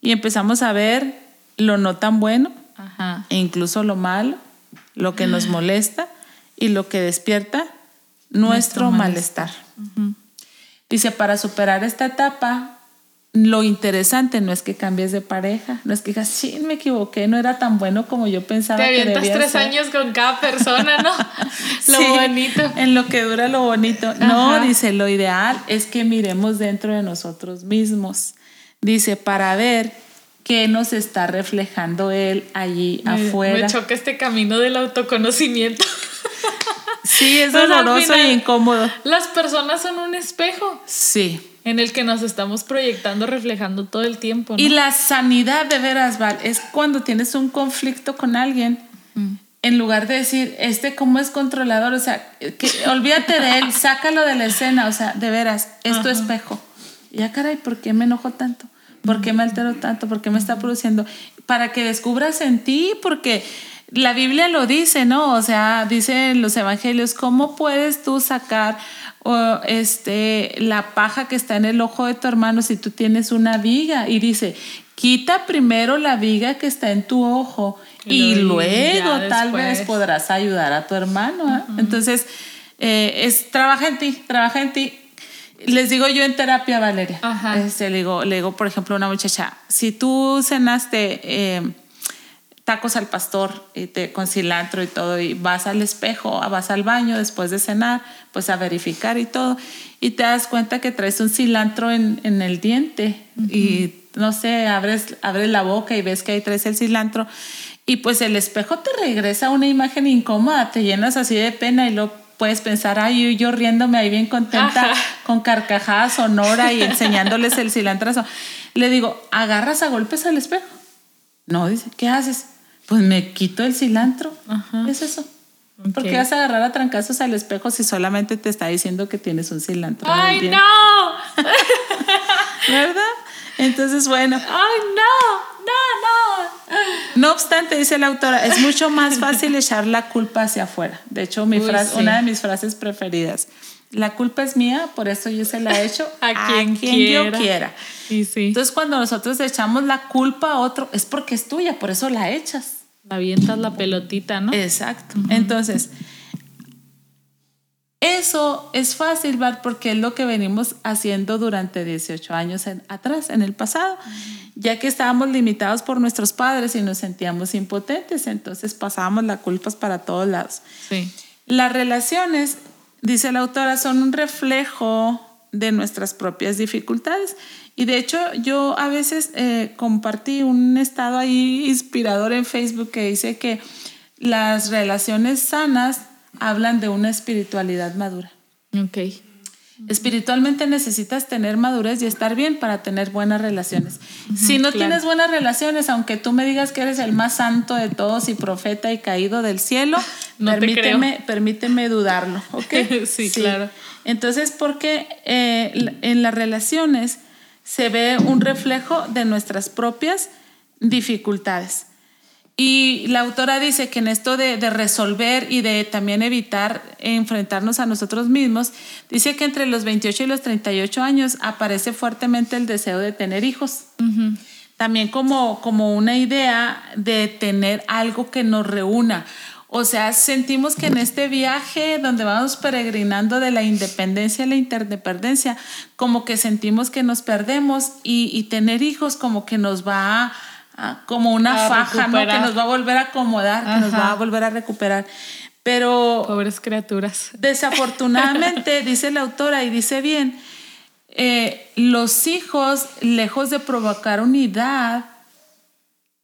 y empezamos a ver lo no tan bueno Ajá. e incluso lo malo, lo que nos molesta y lo que despierta nuestro, nuestro malestar. malestar. Uh -huh. Dice, para superar esta etapa lo interesante no es que cambies de pareja, no es que digas, sí, me equivoqué, no era tan bueno como yo pensaba. Te avientas que tres ser. años con cada persona, ¿no? [LAUGHS] [LAUGHS] lo sí, bonito. En lo que dura lo bonito. Ajá. No, dice, lo ideal es que miremos dentro de nosotros mismos. Dice, para ver qué nos está reflejando él allí me, afuera. Me choca este camino del autoconocimiento. Sí, es [LAUGHS] doloroso final, y incómodo. Las personas son un espejo. Sí en el que nos estamos proyectando, reflejando todo el tiempo. ¿no? Y la sanidad de veras, Val, es cuando tienes un conflicto con alguien, mm. en lugar de decir, este cómo es controlador, o sea, que, olvídate de él, sácalo de la escena, o sea, de veras, es tu espejo. Ya, caray, ¿por qué me enojo tanto? ¿Por qué me altero tanto? ¿Por qué me está produciendo? Para que descubras en ti, porque la Biblia lo dice, ¿no? O sea, dice en los evangelios, ¿cómo puedes tú sacar o este, la paja que está en el ojo de tu hermano si tú tienes una viga? Y dice, quita primero la viga que está en tu ojo y, y luego tal vez podrás ayudar a tu hermano. ¿eh? Uh -huh. Entonces, eh, es, trabaja en ti, trabaja en ti. Les digo yo en terapia, Valeria. Este, le, digo, le digo, por ejemplo, a una muchacha, si tú cenaste... Eh, tacos al pastor y te, con cilantro y todo y vas al espejo, vas al baño después de cenar, pues a verificar y todo y te das cuenta que traes un cilantro en, en el diente uh -huh. y no sé, abres, abres la boca y ves que ahí traes el cilantro y pues el espejo te regresa una imagen incómoda, te llenas así de pena y lo puedes pensar, ay, yo riéndome ahí bien contenta, con carcajada sonora y enseñándoles el cilantro. Le digo, agarras a golpes al espejo. No, dice, ¿qué haces? Pues me quito el cilantro. Es eso. porque ¿Por qué vas a agarrar a trancazos al espejo si solamente te está diciendo que tienes un cilantro? ¡Ay, no! [LAUGHS] ¿Verdad? Entonces, bueno. ¡Ay, no! ¡No, no! No obstante, dice la autora, es mucho más fácil [LAUGHS] echar la culpa hacia afuera. De hecho, mi frase, una de mis frases preferidas. La culpa es mía, por eso yo se la he hecho [LAUGHS] a quien, yo quiera. sí. Entonces, cuando nosotros echamos la culpa a otro, es porque es tuya, por eso la echas. La avientas la pelotita, ¿no? Exacto. Entonces, eso es fácil, Bart, porque es lo que venimos haciendo durante 18 años atrás, en el pasado, ya que estábamos limitados por nuestros padres y nos sentíamos impotentes, entonces pasábamos las culpas para todos lados. Sí. Las relaciones, dice la autora, son un reflejo de nuestras propias dificultades. Y de hecho, yo a veces eh, compartí un estado ahí inspirador en Facebook que dice que las relaciones sanas hablan de una espiritualidad madura. Ok. Espiritualmente necesitas tener madurez y estar bien para tener buenas relaciones. si no tienes buenas relaciones, aunque tú me digas que eres el más santo de todos y profeta y caído del cielo, [LAUGHS] permíteme, permíteme dudarlo, ¿ok? [LAUGHS] sí, claro. Entonces, porque eh, en las relaciones se ve un reflejo de nuestras propias dificultades. Y la autora dice que en esto de, resolver y de también evitar enfrentarnos a nosotros mismos, dice que entre los 28 y los 38 años aparece fuertemente el deseo de tener hijos. También como, como una idea de tener algo que nos reúna. O sea, sentimos que en este viaje donde vamos peregrinando de la independencia a la interdependencia, como que sentimos que nos perdemos y, y tener hijos como que nos va a Ah, como una faja, ¿no? Que nos va a volver a acomodar, que nos va a volver a recuperar. Pero... Pobres criaturas. Desafortunadamente, [LAUGHS] dice la autora y dice bien, eh, los hijos, lejos de provocar unidad,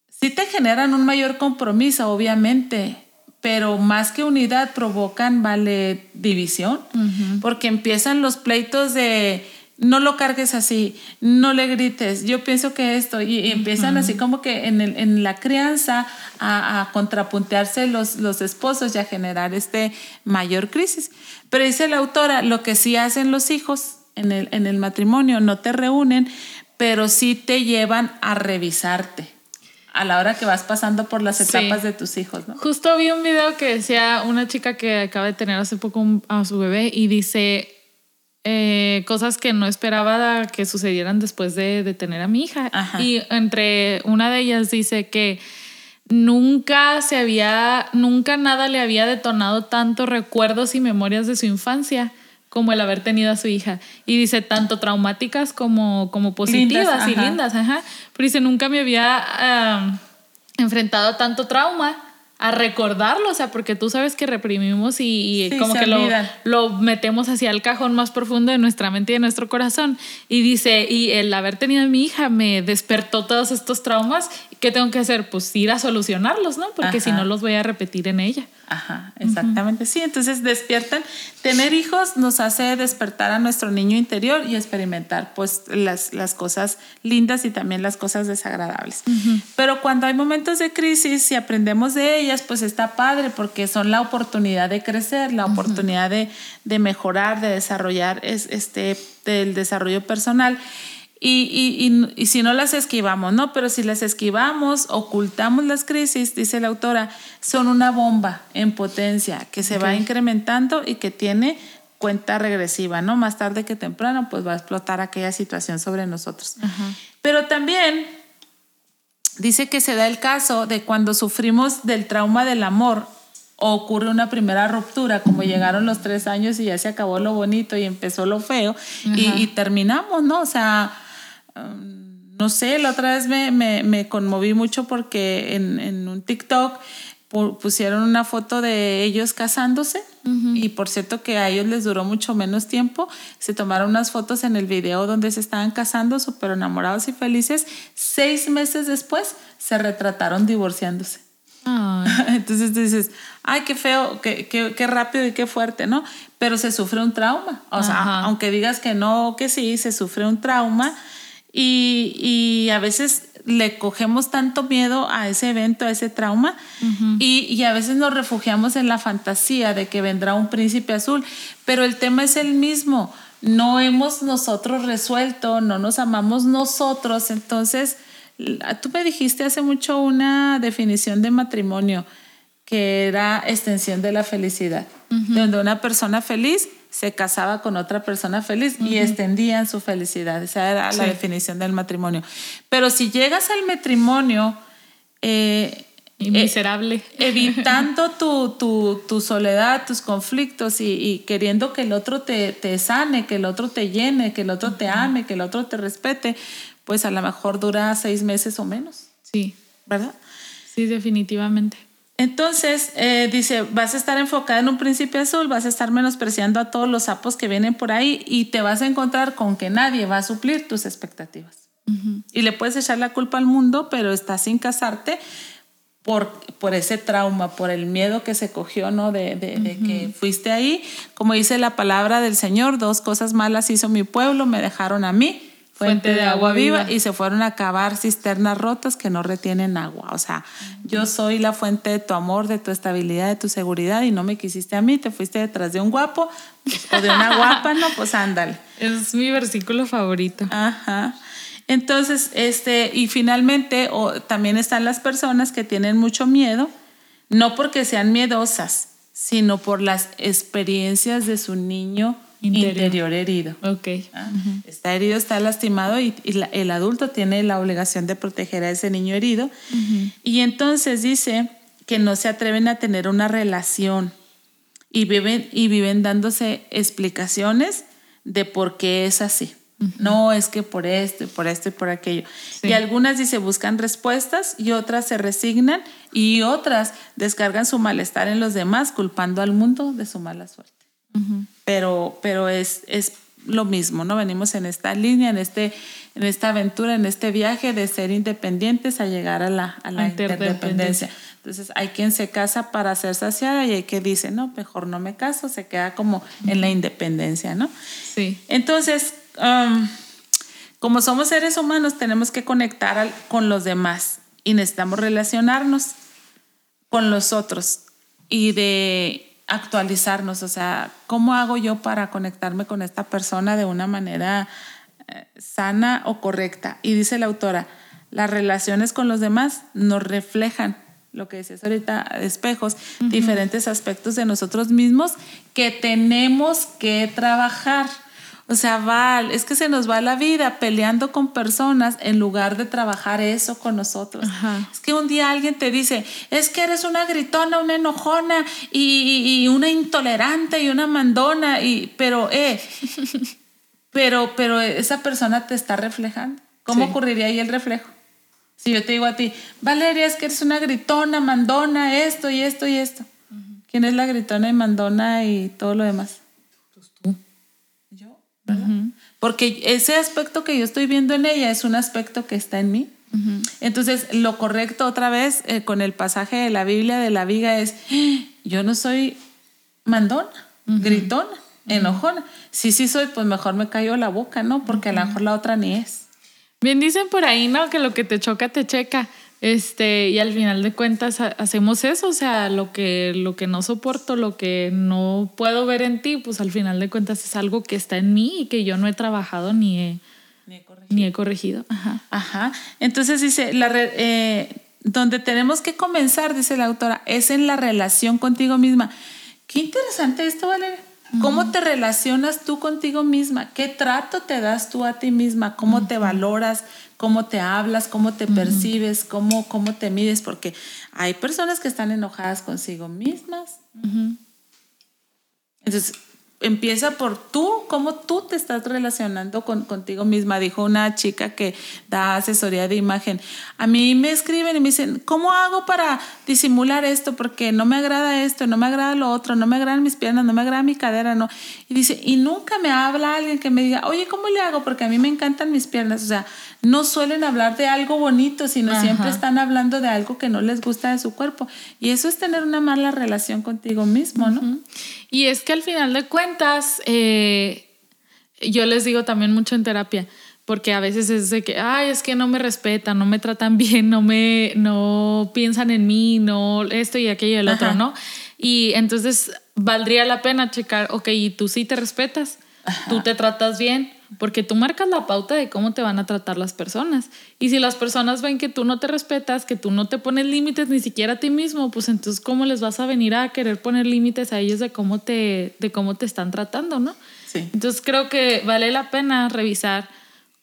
sí te generan un mayor compromiso, obviamente, pero más que unidad provocan, vale, división, porque empiezan los pleitos de no lo cargues así, no le grites, yo pienso que esto, y, empiezan así como que en, en la crianza a, contrapuntearse los, los esposos y a generar este mayor crisis. Pero dice la autora, lo que sí hacen los hijos en el, en el matrimonio, no te reúnen, pero sí te llevan a revisarte a la hora que vas pasando por las etapas de tus hijos, ¿no? Justo vi un video que decía una chica que acaba de tener hace poco a su bebé y dice, eh, cosas que no esperaba que sucedieran después de, tener a mi hija. Y entre una de ellas dice que nunca se había, nunca nada le había detonado tanto recuerdos y memorias de su infancia como el haber tenido a su hija. Y dice, tanto traumáticas como, como positivas y lindas. Ajá. Pero dice, nunca me había ah, enfrentado a tanto trauma a recordarlo, o sea, porque tú sabes que reprimimos y, como que lo, lo, metemos hacia el cajón más profundo de nuestra mente y de nuestro corazón. Y dice, y el haber tenido a mi hija me despertó todos estos traumas. ¿Qué tengo que hacer? Pues ir a solucionarlos, ¿no? Porque si no los voy a repetir en ella. Ajá, exactamente. Sí, entonces despiertan. Tener hijos nos hace despertar a nuestro niño interior y experimentar pues las, las cosas lindas y también las cosas desagradables. Pero cuando hay momentos de crisis y aprendemos de ellas, pues está padre porque son la oportunidad de crecer, la oportunidad de, de, mejorar, de desarrollar es, este, del desarrollo personal. Y, y, y, si no las esquivamos, ¿no? Pero si las esquivamos, ocultamos las crisis, dice la autora, son una bomba en potencia que se va incrementando y que tiene cuenta regresiva, ¿no? Más tarde que temprano, pues va a explotar aquella situación sobre nosotros. Pero también dice que se da el caso de cuando sufrimos del trauma del amor o ocurre una primera ruptura, como llegaron los tres años y ya se acabó lo bonito y empezó lo feo y, y terminamos, ¿no? O sea no sé, la otra vez me, me, conmoví mucho porque en, un TikTok pusieron una foto de ellos casándose y por cierto que a ellos les duró mucho menos tiempo. Se tomaron unas fotos en el video donde se estaban casando súper enamorados y felices. Seis meses después se retrataron divorciándose. [LAUGHS] Entonces dices, ay, qué feo, qué, qué, qué, rápido y qué fuerte, ¿no? Pero se sufre un trauma. O sea, aunque digas que no, que sí, se sufre un trauma. Y, y, a veces le cogemos tanto miedo a ese evento, a ese trauma, y, y, a veces nos refugiamos en la fantasía de que vendrá un príncipe azul, pero el tema es el mismo. No hemos nosotros resuelto, no nos amamos nosotros, entonces Tú me dijiste hace mucho una definición de matrimonio que era extensión de la felicidad, donde una persona feliz se casaba con otra persona feliz y extendían su felicidad. Esa era la definición del matrimonio. Pero si llegas al matrimonio... Eh, miserable. evitando [LAUGHS] tu, tu, tu, soledad, tus conflictos y, y, queriendo que el otro te, te, sane, que el otro te llene, que el otro te ame, que el otro te respete, pues a lo mejor dura seis meses o menos. Sí. ¿Verdad? Sí, definitivamente. Entonces, eh, dice, vas a estar enfocada en un príncipe azul, vas a estar menospreciando a todos los sapos que vienen por ahí y te vas a encontrar con que nadie va a suplir tus expectativas. Y le puedes echar la culpa al mundo, pero estás sin casarte por, por ese trauma, por el miedo que se cogió, ¿no? De, de que fuiste ahí. Como dice la palabra del Señor, dos cosas malas hizo mi pueblo, me dejaron a mí fuente de agua viva y se fueron a cavar cisternas rotas que no retienen agua. O sea, yo soy la fuente de tu amor, de tu estabilidad, de tu seguridad y no me quisiste a mí, te fuiste detrás de un guapo o de una guapa, no, pues ándale. Es mi versículo favorito. Ajá. Entonces, este, y finalmente o, también están las personas que tienen mucho miedo, no porque sean miedosas, sino por las experiencias de su niño Interior, herido. Ok. Ah, está herido, está lastimado y, el adulto tiene la obligación de proteger a ese niño herido. Y entonces dice que no se atreven a tener una relación y viven, y viven dándose explicaciones de por qué es así. No, es que por esto y por esto y por aquello. Y algunas dice buscan respuestas y otras se resignan y otras descargan su malestar en los demás culpando al mundo de su mala suerte pero, pero es, es lo mismo, ¿no? Venimos en esta línea, en, este, en esta aventura, en este viaje de ser independientes a llegar a la, a la interdependencia. Entonces, hay quien se casa para ser saciada y hay quien dice, no, mejor no me caso, se queda como en la independencia, ¿no? Sí. Entonces, um, como somos seres humanos, tenemos que conectar con los demás y necesitamos relacionarnos con los otros y de actualizarnos, o sea, ¿cómo hago yo para conectarme con esta persona de una manera eh, sana o correcta? Y dice la autora, las relaciones con los demás nos reflejan lo que decías ahorita, espejos, diferentes aspectos de nosotros mismos que tenemos que trabajar. O sea, Val, es que se nos va la vida peleando con personas en lugar de trabajar eso con nosotros. Es que un día alguien te dice, es que eres una gritona, una enojona y, una intolerante y una mandona, y, pero, eh, [LAUGHS] pero, pero esa persona te está reflejando. ¿Cómo ocurriría ahí el reflejo? Si yo te digo a ti, Valeria, es que eres una gritona, mandona, esto y esto y esto. ¿Quién es la gritona y mandona y todo lo demás? Porque ese aspecto que yo estoy viendo en ella es un aspecto que está en mí. Entonces, lo correcto otra vez eh, con el pasaje de la Biblia de la viga es, yo no soy mandona, gritona, enojona. Si sí soy, pues mejor me cayó la boca, ¿no? Porque a lo mejor la otra ni es. Bien dicen por ahí, ¿no? Que lo que te choca, te checa. Este, y al final de cuentas hacemos eso, o sea, lo que, lo que no soporto, lo que no puedo ver en ti, pues al final de cuentas es algo que está en mí y que yo no he trabajado ni he, ni he corregido. Ajá. Ajá. Entonces dice, la eh, donde tenemos que comenzar, dice la autora, es en la relación contigo misma. Qué interesante esto, Valeria. ¿Cómo te relacionas tú contigo misma? ¿Qué trato te das tú a ti misma? ¿Cómo te valoras? ¿Cómo te hablas? ¿Cómo te percibes? ¿Cómo, ¿Cómo te mides? Porque hay personas que están enojadas consigo mismas. Entonces, empieza por tú, cómo tú te estás relacionando con, contigo misma. Dijo una chica que da asesoría de imagen. A mí me escriben y me dicen, ¿cómo hago para disimular esto? Porque no me agrada esto, no me agrada lo otro, no me agradan mis piernas, no me agrada mi cadera, no. Y dice, y nunca me habla alguien que me diga, oye, ¿cómo le hago? Porque a mí me encantan mis piernas. O sea, no suelen hablar de algo bonito, sino siempre están hablando de algo que no les gusta de su cuerpo. Y eso es tener una mala relación contigo mismo, ¿no? Y es que al final de cuentas, eh, yo les digo también mucho en terapia, porque a veces es de que, ay, es que no me respetan, no me tratan [LAUGHS] bien, no me, no piensan en mí, no esto y aquello y el otro, ¿no? Y entonces valdría la pena checar, ok, y tú sí te respetas, tú te tratas bien, porque tú marcas la pauta de cómo te van a tratar las personas. Y si las personas ven que tú no te respetas, que tú no te pones límites ni siquiera a ti mismo, pues entonces cómo les vas a venir a querer poner límites a ellos de cómo te, de cómo te están tratando, ¿no? Sí. Entonces creo que vale la pena revisar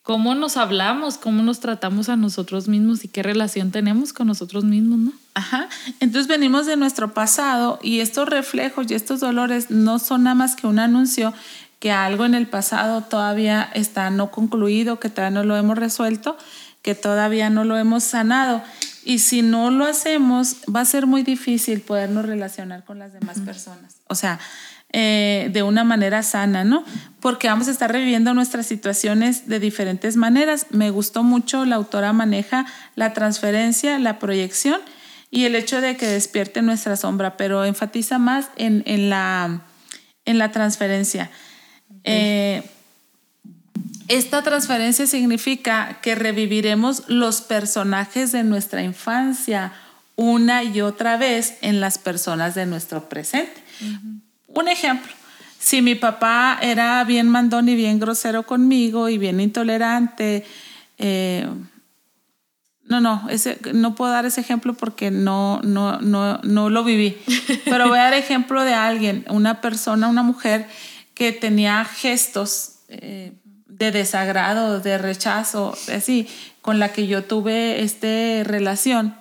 cómo nos hablamos, cómo nos tratamos a nosotros mismos y qué relación tenemos con nosotros mismos, ¿no? Ajá. Entonces venimos de nuestro pasado y estos reflejos y estos dolores no son nada más que un anuncio que algo en el pasado todavía está no concluido, que todavía no lo hemos resuelto, que todavía no lo hemos sanado. Y si no lo hacemos, va a ser muy difícil podernos relacionar con las demás personas. O sea, eh, de una manera sana, ¿no? Porque vamos a estar reviviendo nuestras situaciones de diferentes maneras. Me gustó mucho, la autora maneja la transferencia, la proyección y el hecho de que despierte nuestra sombra, pero enfatiza más en, en la, en la transferencia. Eh, esta transferencia significa que reviviremos los personajes de nuestra infancia una y otra vez en las personas de nuestro presente. Un ejemplo, si mi papá era bien mandón y bien grosero conmigo y bien intolerante, eh, no, no, ese, no puedo dar ese ejemplo porque no, no, no, no lo viví, pero voy a dar ejemplo de alguien, una persona, una mujer que tenía gestos eh, de desagrado, de rechazo, así, con la que yo tuve esta relación.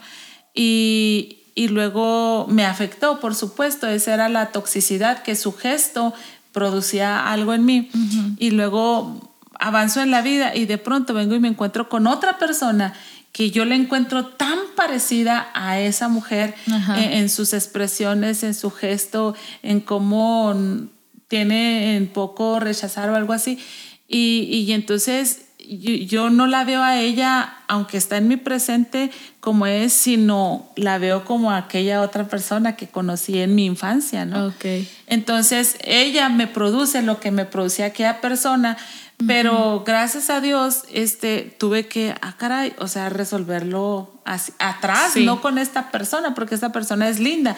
Y, y luego me afectó, por supuesto, esa era la toxicidad, que su gesto producía algo en mí. Y luego avanzo en la vida y de pronto vengo y me encuentro con otra persona que yo le encuentro tan parecida a esa mujer en, en, sus expresiones, en su gesto, en cómo tiene en poco rechazar o algo así. Y, y entonces yo, no la veo a ella, aunque está en mi presente, como es, sino la veo como aquella otra persona que conocí en mi infancia, ¿no? Okay. Entonces ella me produce lo que me producía aquella persona, pero gracias a Dios, este, tuve que, ah, caray, o sea, resolverlo atrás, no con esta persona, porque esta persona es linda.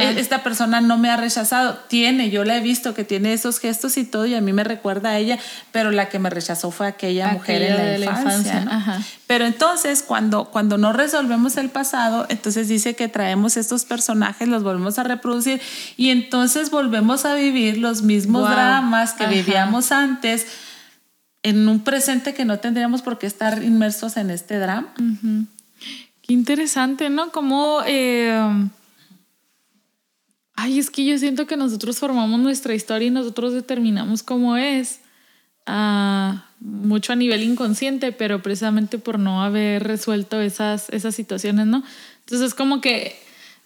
E, esta persona no me ha rechazado, tiene, yo la he visto que tiene esos gestos y todo, y a mí me recuerda a ella, pero la que me rechazó fue aquella, mujer en la infancia. Pero entonces, cuando, cuando no resolvemos el pasado, entonces dice que traemos estos personajes, los volvemos a reproducir, y entonces volvemos a vivir los mismos dramas que vivíamos antes en un presente que no tendríamos por qué estar inmersos en este drama. Qué interesante, ¿no? Como... Eh, ay, es que yo siento que nosotros formamos nuestra historia y nosotros determinamos cómo es. Ah, mucho a nivel inconsciente, pero precisamente por no haber resuelto esas, esas situaciones, ¿no? Entonces es como que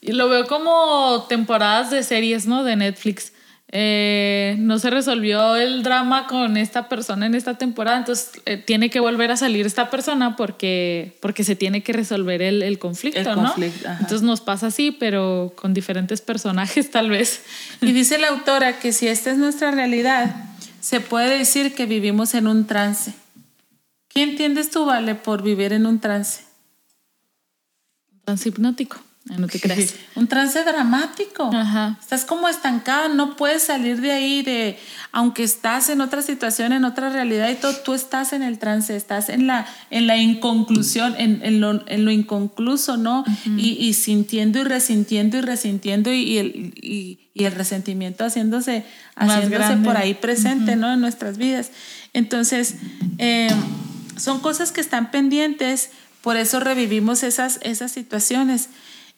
lo veo como temporadas de series, ¿no? De Netflix eh, no se resolvió el drama con esta persona en esta temporada, entonces eh, tiene que volver a salir esta persona porque, porque se tiene que resolver el, conflicto, ¿no? Entonces nos pasa así, pero con diferentes personajes tal vez. Y dice la autora que si esta es nuestra realidad, se puede decir que vivimos en un trance. ¿Qué entiendes tú, Vale, por vivir en un trance? Un trance hipnótico. No te creas. Un trance dramático. Estás como estancada, no puedes salir de ahí, de, aunque estás en otra situación, en otra realidad y todo, tú estás en el trance, estás en la, en la inconclusión, en, en, lo, en lo, inconcluso, ¿no? y, y, sintiendo y resintiendo y resintiendo y, el, y, y el resentimiento haciéndose, haciéndose por ahí presente, ¿no? En nuestras vidas. Entonces, eh, son cosas que están pendientes, por eso revivimos esas, esas situaciones.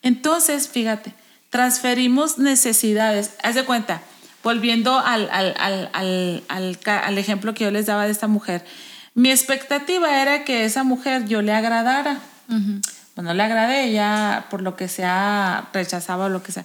Entonces, fíjate, transferimos necesidades. Haz de cuenta, volviendo al, al, al, al, ejemplo que yo les daba de esta mujer, mi expectativa era que esa mujer yo le agradara. Pues no le agradé, ella por lo que sea rechazaba o lo que sea.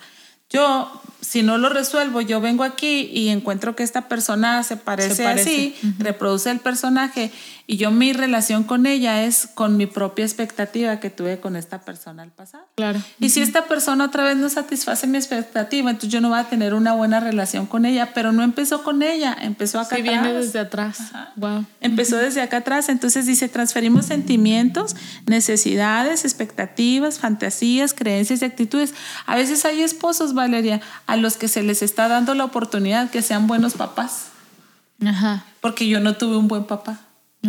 Yo, si no lo resuelvo, yo vengo aquí y encuentro que esta persona se parece, así, reproduce el personaje y yo mi relación con ella es con mi propia expectativa que tuve con esta persona al pasado. Claro. Y si esta persona otra vez no satisface mi expectativa, entonces yo no voy a tener una buena relación con ella, pero no empezó con ella, empezó acá sí, atrás. viene desde atrás. Wow. Empezó desde acá atrás, entonces dice, transferimos sentimientos, necesidades, expectativas, fantasías, creencias y actitudes. A veces hay esposos, Valeria, a los que se les está dando la oportunidad que sean buenos papás. Ajá. Porque yo no tuve un buen papá.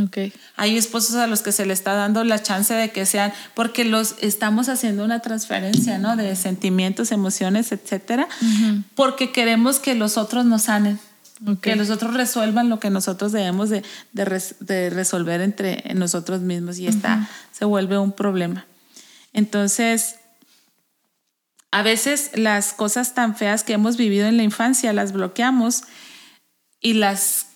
Okay. Hay esposos a los que se le está dando la chance de que sean, porque los estamos haciendo una transferencia, ¿no? De sentimientos, emociones, etcétera, porque queremos que los otros nos sanen, que los otros resuelvan lo que nosotros debemos de, de, resolver entre nosotros mismos y está, se vuelve un problema. Entonces, a veces las cosas tan feas que hemos vivido en la infancia las bloqueamos y las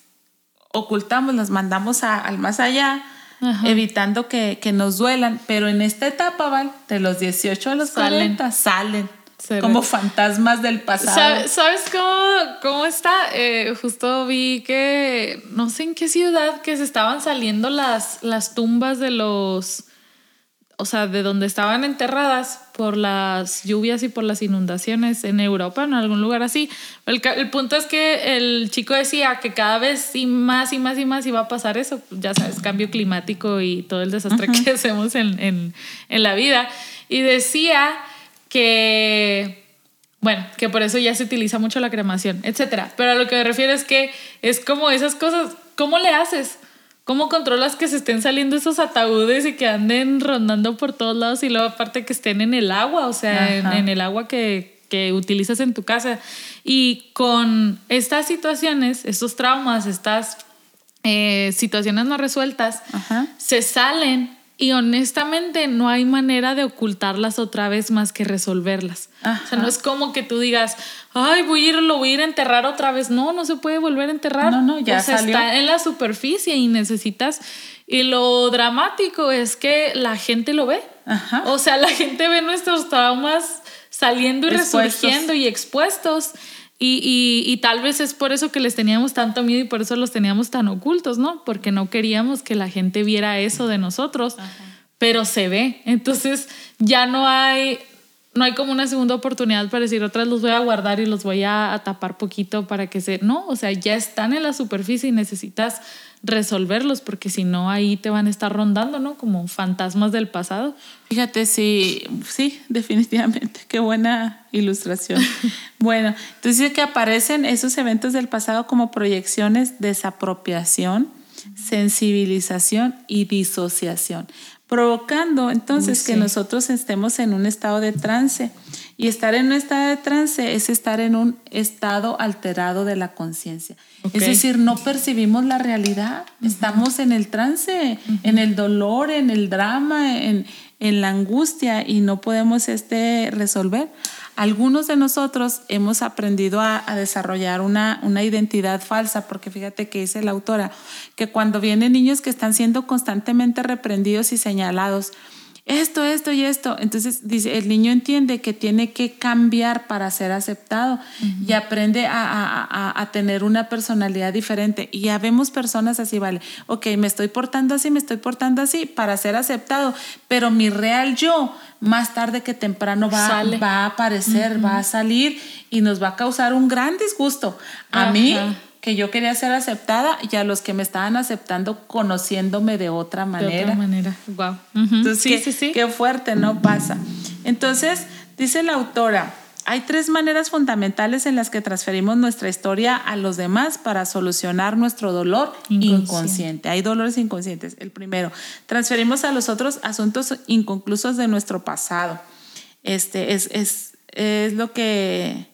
ocultamos, las mandamos al más allá, evitando que, nos duelan. Pero en esta etapa, Val, de los 18 a los salen. 40, salen. como fantasmas del pasado. ¿Sabes cómo, cómo está? Eh, justo vi que, no sé en qué ciudad, que se estaban saliendo las, las tumbas de los o sea, de donde estaban enterradas por las lluvias y por las inundaciones en Europa, en algún lugar así. El, punto es que el chico decía que cada vez y más y más y más iba a pasar eso, ya sabes, cambio climático y todo el desastre que [LAUGHS] hacemos en, en, en la vida. Y decía que, bueno, que por eso ya se utiliza mucho la cremación, etcétera. Pero a lo que me refiero es que es como esas cosas, ¿cómo le haces? ¿Cómo controlas que se estén saliendo esos ataúdes y que anden rondando por todos lados y luego aparte que estén en el agua, o sea, en, el agua que, que, utilizas en tu casa? Y con estas situaciones, estos traumas, estas eh, situaciones no resueltas, se salen y honestamente no hay manera de ocultarlas otra vez más que resolverlas. O sea, no es como que tú digas, ay, voy a ir, lo voy a ir a enterrar otra vez. No, no se puede volver a enterrar. No, no, ya o sea, está en la superficie y necesitas. Y lo dramático es que la gente lo ve. O sea, la gente ve nuestros traumas saliendo y resurgiendo y expuestos. Y, y, tal vez es por eso que les teníamos tanto miedo y por eso los teníamos tan ocultos, ¿no? Porque no queríamos que la gente viera eso de nosotros, pero se ve. Entonces ya no hay, no hay como una segunda oportunidad para decir, otras los voy a guardar y los voy a, a tapar poquito para que se... No, o sea, ya están en la superficie y necesitas resolverlos, porque si no ahí te van a estar rondando, ¿no? Como fantasmas del pasado. Fíjate, sí, sí, definitivamente, qué buena ilustración. [LAUGHS] bueno, entonces que aparecen esos eventos del pasado como proyecciones, desapropiación, sensibilización y disociación, provocando entonces que nosotros estemos en un estado de trance. Y estar en un estado de trance es estar en un estado alterado de la conciencia. Es decir, no percibimos la realidad, estamos en el trance, en el dolor, en el drama, en, en la angustia y no podemos este, resolver. Algunos de nosotros hemos aprendido a, a, desarrollar una, una identidad falsa, porque fíjate que dice la autora, que cuando vienen niños que están siendo constantemente reprendidos y señalados, esto, esto y esto. Entonces, dice, el niño entiende que tiene que cambiar para ser aceptado y aprende a, tener una personalidad diferente. Y ya vemos personas así, vale, ok, me estoy portando así, me estoy portando así para ser aceptado, pero mi real yo, más tarde que temprano va, va a aparecer, va a salir y nos va a causar un gran disgusto. A mí que yo quería ser aceptada y a los que me estaban aceptando conociéndome de otra manera. De otra manera, wow. Entonces, sí, qué, sí, sí. qué fuerte, ¿no? Pasa. Entonces, dice la autora, hay tres maneras fundamentales en las que transferimos nuestra historia a los demás para solucionar nuestro dolor inconsciente. Hay dolores inconscientes. El primero, transferimos a los otros asuntos inconclusos de nuestro pasado. Este es, es, es lo que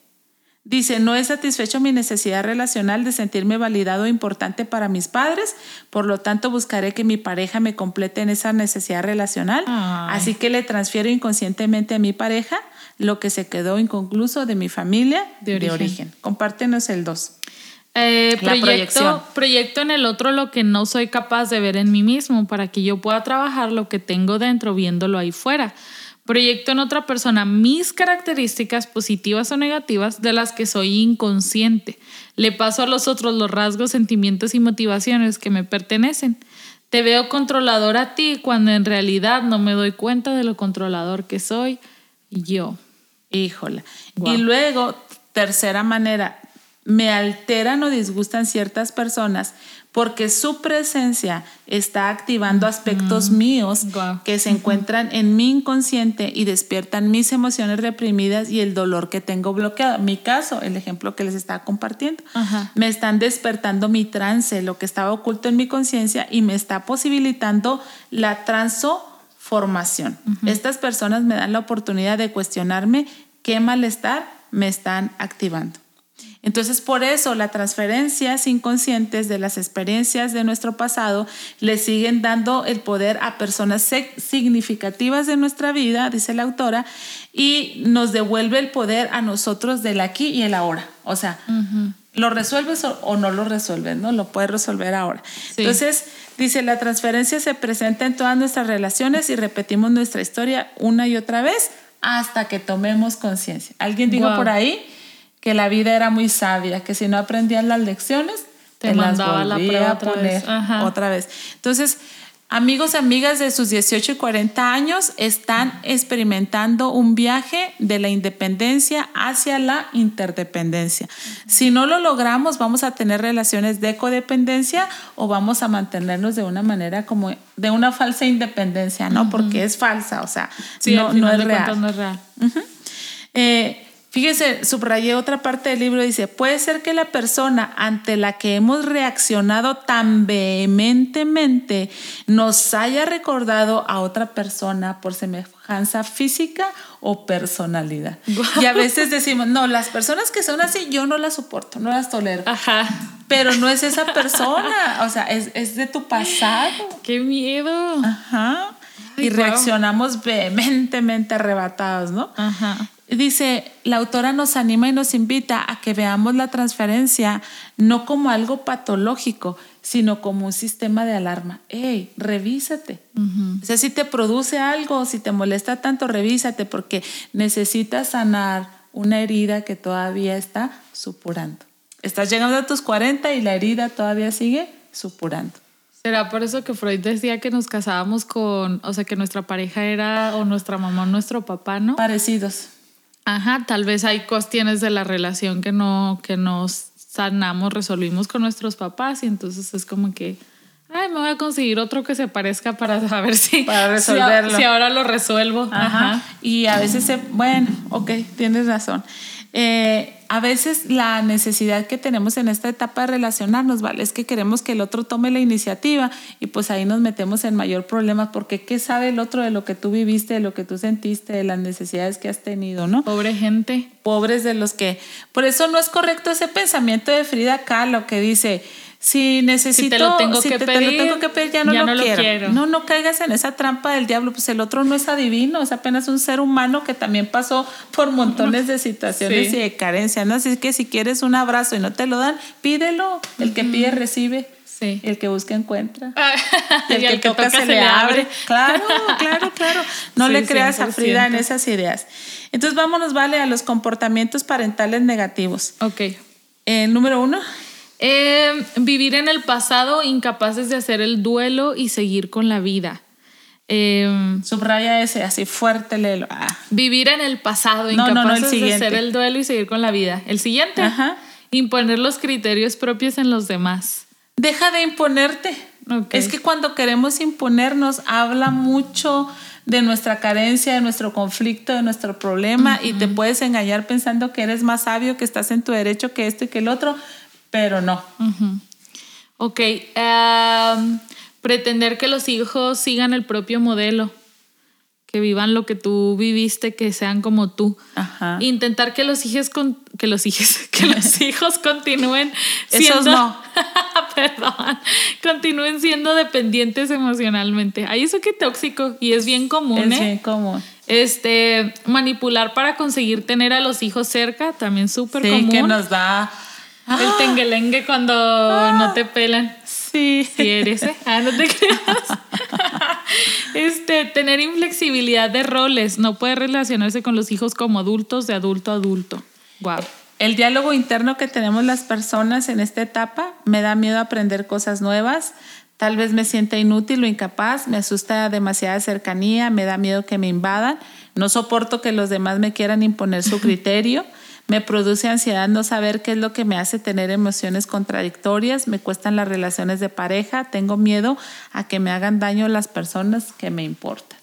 Dice, no he satisfecho mi necesidad relacional de sentirme validado e importante para mis padres, por lo tanto buscaré que mi pareja me complete en esa necesidad relacional, así que le transfiero inconscientemente a mi pareja lo que se quedó inconcluso de mi familia de origen. Compártenos el 2. Eh, proyecto, proyecto en el otro lo que no soy capaz de ver en mí mismo para que yo pueda trabajar lo que tengo dentro viéndolo ahí fuera. Proyecto en otra persona mis características positivas o negativas de las que soy inconsciente. Le paso a los otros los rasgos, sentimientos y motivaciones que me pertenecen. Te veo controlador a ti cuando en realidad no me doy cuenta de lo controlador que soy yo. Híjole. Y luego, tercera manera, me alteran o disgustan ciertas personas porque su presencia está activando aspectos míos que se encuentran en mi inconsciente y despiertan mis emociones reprimidas y el dolor que tengo bloqueado. Mi caso, el ejemplo que les estaba compartiendo, me están despertando mi trance, lo que estaba oculto en mi conciencia y me está posibilitando la transformación. Estas personas me dan la oportunidad de cuestionarme qué malestar me están activando. Entonces, por eso las transferencias inconscientes de las experiencias de nuestro pasado le siguen dando el poder a personas significativas de nuestra vida, dice la autora, y nos devuelve el poder a nosotros del aquí y el ahora. O sea, lo resuelves o, no lo resuelves, ¿no? Lo puedes resolver ahora. Entonces, dice, la transferencia se presenta en todas nuestras relaciones y repetimos nuestra historia una y otra vez hasta que tomemos conciencia. ¿Alguien dijo por ahí? Que la vida era muy sabia, que si no aprendías las lecciones, te, mandaba la prueba otra vez. otra vez. Entonces, amigos y amigas de sus 18 y 40 años están experimentando un viaje de la independencia hacia la interdependencia. Si no lo logramos, vamos a tener relaciones de codependencia o vamos a mantenernos de una manera como de una falsa independencia, ¿no? Porque es falsa, o sea, no, no, es real. no, es real. Fíjese, subrayé otra parte del libro, dice, puede ser que la persona ante la que hemos reaccionado tan vehementemente nos haya recordado a otra persona por semejanza física o personalidad. Y a veces decimos, no, las personas que son así yo no las soporto, no las tolero. Ajá. Pero no es esa persona, o sea, es, es de tu pasado. ¡Qué miedo! Ajá. y reaccionamos vehementemente arrebatados, ¿no? Ajá. Dice, la autora nos anima y nos invita a que veamos la transferencia no como algo patológico, sino como un sistema de alarma. ¡Ey, revísate! O sea, si te produce algo, si te molesta tanto, revísate porque necesitas sanar una herida que todavía está supurando. Estás llegando a tus 40 y la herida todavía sigue supurando. ¿Será por eso que Freud decía que nos casábamos con, o sea, que nuestra pareja era o nuestra mamá o nuestro papá, ¿no? Parecidos. Ajá, tal vez hay cuestiones de la relación que no, que nos sanamos, resolvimos con nuestros papás y entonces es como que, ay, me voy a conseguir otro que se parezca para [LAUGHS] saber si, para resolverlo. Si, ahora lo resuelvo. Ajá. Y a veces, se, bueno, ok, tienes razón. Eh, a veces la necesidad que tenemos en esta etapa de relacionarnos, ¿vale? Es que queremos que el otro tome la iniciativa y pues ahí nos metemos en mayor problema porque ¿qué sabe el otro de lo que tú viviste, de lo que tú sentiste, de las necesidades que has tenido, ¿no? Pobre gente. Pobres de los que... Por eso no es correcto ese pensamiento de Frida Kahlo que dice si necesito, si te lo tengo, que, pedir, ya no, lo, quiero. No, no caigas en esa trampa del diablo, pues el otro no es adivino, es apenas un ser humano que también pasó por montones de situaciones y de carencia, ¿no? Así que si quieres un abrazo y no te lo dan, pídelo, el que pide recibe. Sí. El que busca encuentra. Ah, [LAUGHS] el, que, toca, se, le abre. Claro, [LAUGHS] claro, claro. No le creas a Frida en esas ideas. Entonces vámonos, vale, a los comportamientos parentales negativos. Ok. Eh, número uno, eh, vivir en el pasado, incapaces de hacer el duelo y seguir con la vida. Eh, Subraya ese, así fuerte, léelo. Ah. Vivir en el pasado, incapaces de hacer el duelo y seguir con la vida. El siguiente, imponer los criterios propios en los demás. Deja de imponerte. Es que cuando queremos imponernos, habla mucho de nuestra carencia, de nuestro conflicto, de nuestro problema y te puedes engañar pensando que eres más sabio, que estás en tu derecho que esto y que el otro, pero no. Ok. Em, pretender que los hijos sigan el propio modelo. que vivan lo que tú viviste, que sean como tú. Ajá. Intentar que los hijos con, que los hijos [LAUGHS] que los [LAUGHS] hijos continúen siendo Esos no. [LAUGHS] perdón, continúen siendo dependientes emocionalmente. Ay, eso qué tóxico y es bien común, Es ¿eh? bien común. Este, manipular para conseguir tener a los hijos cerca, también súper Sí, común. que nos da. El tenguelengue cuando no te pelan. Sí. Si eres, ¿eh? Ah, no te creas. [LAUGHS] este, tener inflexibilidad de roles. No puede relacionarse con los hijos como adultos de adulto a adulto. Wow. El diálogo interno que tenemos las personas en esta etapa me da miedo aprender cosas nuevas. Tal vez me sienta inútil o incapaz, me asusta demasiada cercanía, me da miedo que me invadan, no soporto que los demás me quieran imponer su [LAUGHS] criterio, me produce ansiedad no saber qué es lo que me hace tener emociones contradictorias, me cuestan las relaciones de pareja, tengo miedo a que me hagan daño las personas que me importan.